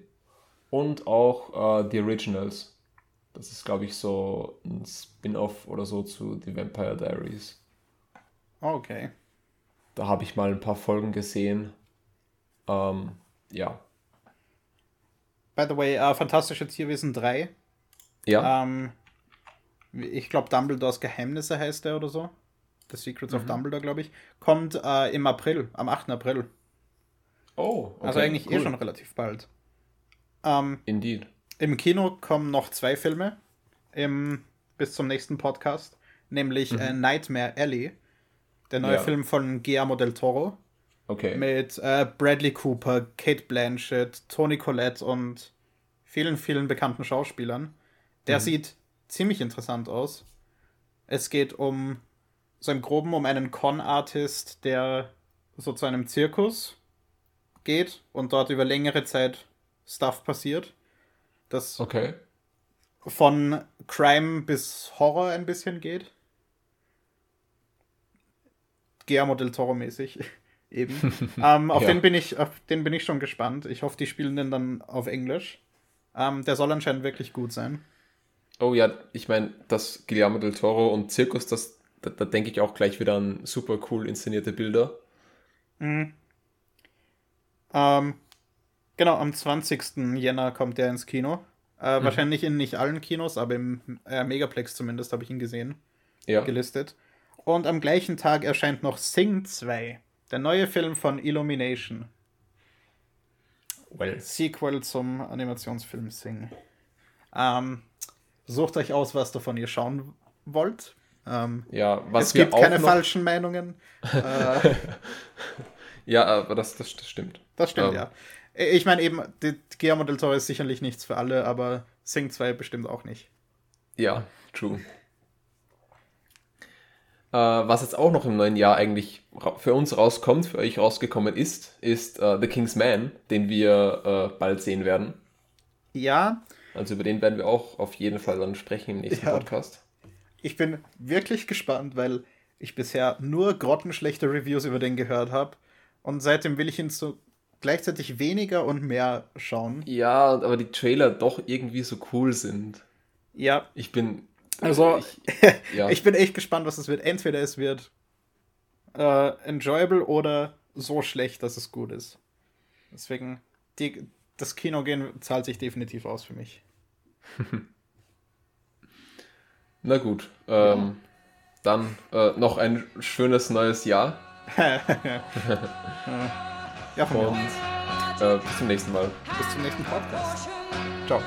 Und auch äh, The Originals. Das ist, glaube ich, so ein Spin-off oder so zu The Vampire Diaries. Okay. Da habe ich mal ein paar Folgen gesehen. Ähm, ja. By the way, äh, Fantastische Tierwesen 3. Ja. Ähm, ich glaube, Dumbledores Geheimnisse heißt der oder so. The Secrets of Dumbledore, glaube ich. Kommt äh, im April, am 8. April. oh, okay, also eigentlich eh cool. schon relativ bald. Ähm, Indeed. Im Kino kommen noch zwei Filme im, bis zum nächsten Podcast. Nämlich äh, Nightmare Alley. Der neue Ja. Film von Guillermo del Toro. Okay. Mit äh, Bradley Cooper, Kate Blanchett, Toni Collette und vielen, vielen bekannten Schauspielern. Der sieht ziemlich interessant aus. Es geht um so im Groben um einen Con-Artist, der so zu einem Zirkus geht und dort über längere Zeit Stuff passiert. Das Okay. von Crime bis Horror ein bisschen geht. Guillermo del Toro mäßig. Eben. ähm, auf, Ja. den bin ich, auf den bin ich schon gespannt. Ich hoffe, die spielen den dann auf Englisch. Ähm, der soll anscheinend wirklich gut sein. Oh ja, ich meine, das Guillermo del Toro und Zirkus, das, da, da denke ich auch gleich wieder an super cool inszenierte Bilder. Ähm, genau, am 20. Jänner kommt der ins Kino. Äh, Wahrscheinlich in nicht allen Kinos, aber im äh, Megaplex zumindest habe ich ihn gesehen. Ja. gelistet. Und am gleichen Tag erscheint noch Sing 2, der neue Film von Illumination. Well. Sequel zum Animationsfilm Sing. Ähm, sucht euch aus, was davon ihr schauen wollt. Ähm, Ja, was es gibt keine falschen Meinungen. Äh, Ja, aber das, das, das stimmt. das stimmt, Ähm, ja. Ich meine eben, die, Guillermo del Toro ist sicherlich nichts für alle, aber Sing 2 bestimmt auch nicht. Ja, true. Äh, was jetzt auch noch im neuen Jahr eigentlich für uns rauskommt, für euch rausgekommen ist, ist äh, The King's Man, den wir äh, bald sehen werden. Ja, Also über den werden wir auch auf jeden Fall dann sprechen im nächsten Ja. Podcast. Ich bin wirklich gespannt, weil ich bisher nur grottenschlechte Reviews über den gehört habe. Und seitdem will ich ihn so gleichzeitig weniger und mehr schauen. Ja, aber die Trailer doch irgendwie so cool sind. Ja, Ich bin. also Ich, ja. ich bin echt gespannt, was es wird. Entweder es wird äh, enjoyable oder so schlecht, dass es gut ist. Deswegen, die, das Kinogehen zahlt sich definitiv aus für mich. Na gut. Ähm, Dann äh, noch ein schönes neues Jahr Ja, von mir. und äh, bis zum nächsten Mal. Bis zum nächsten Podcast. Ciao.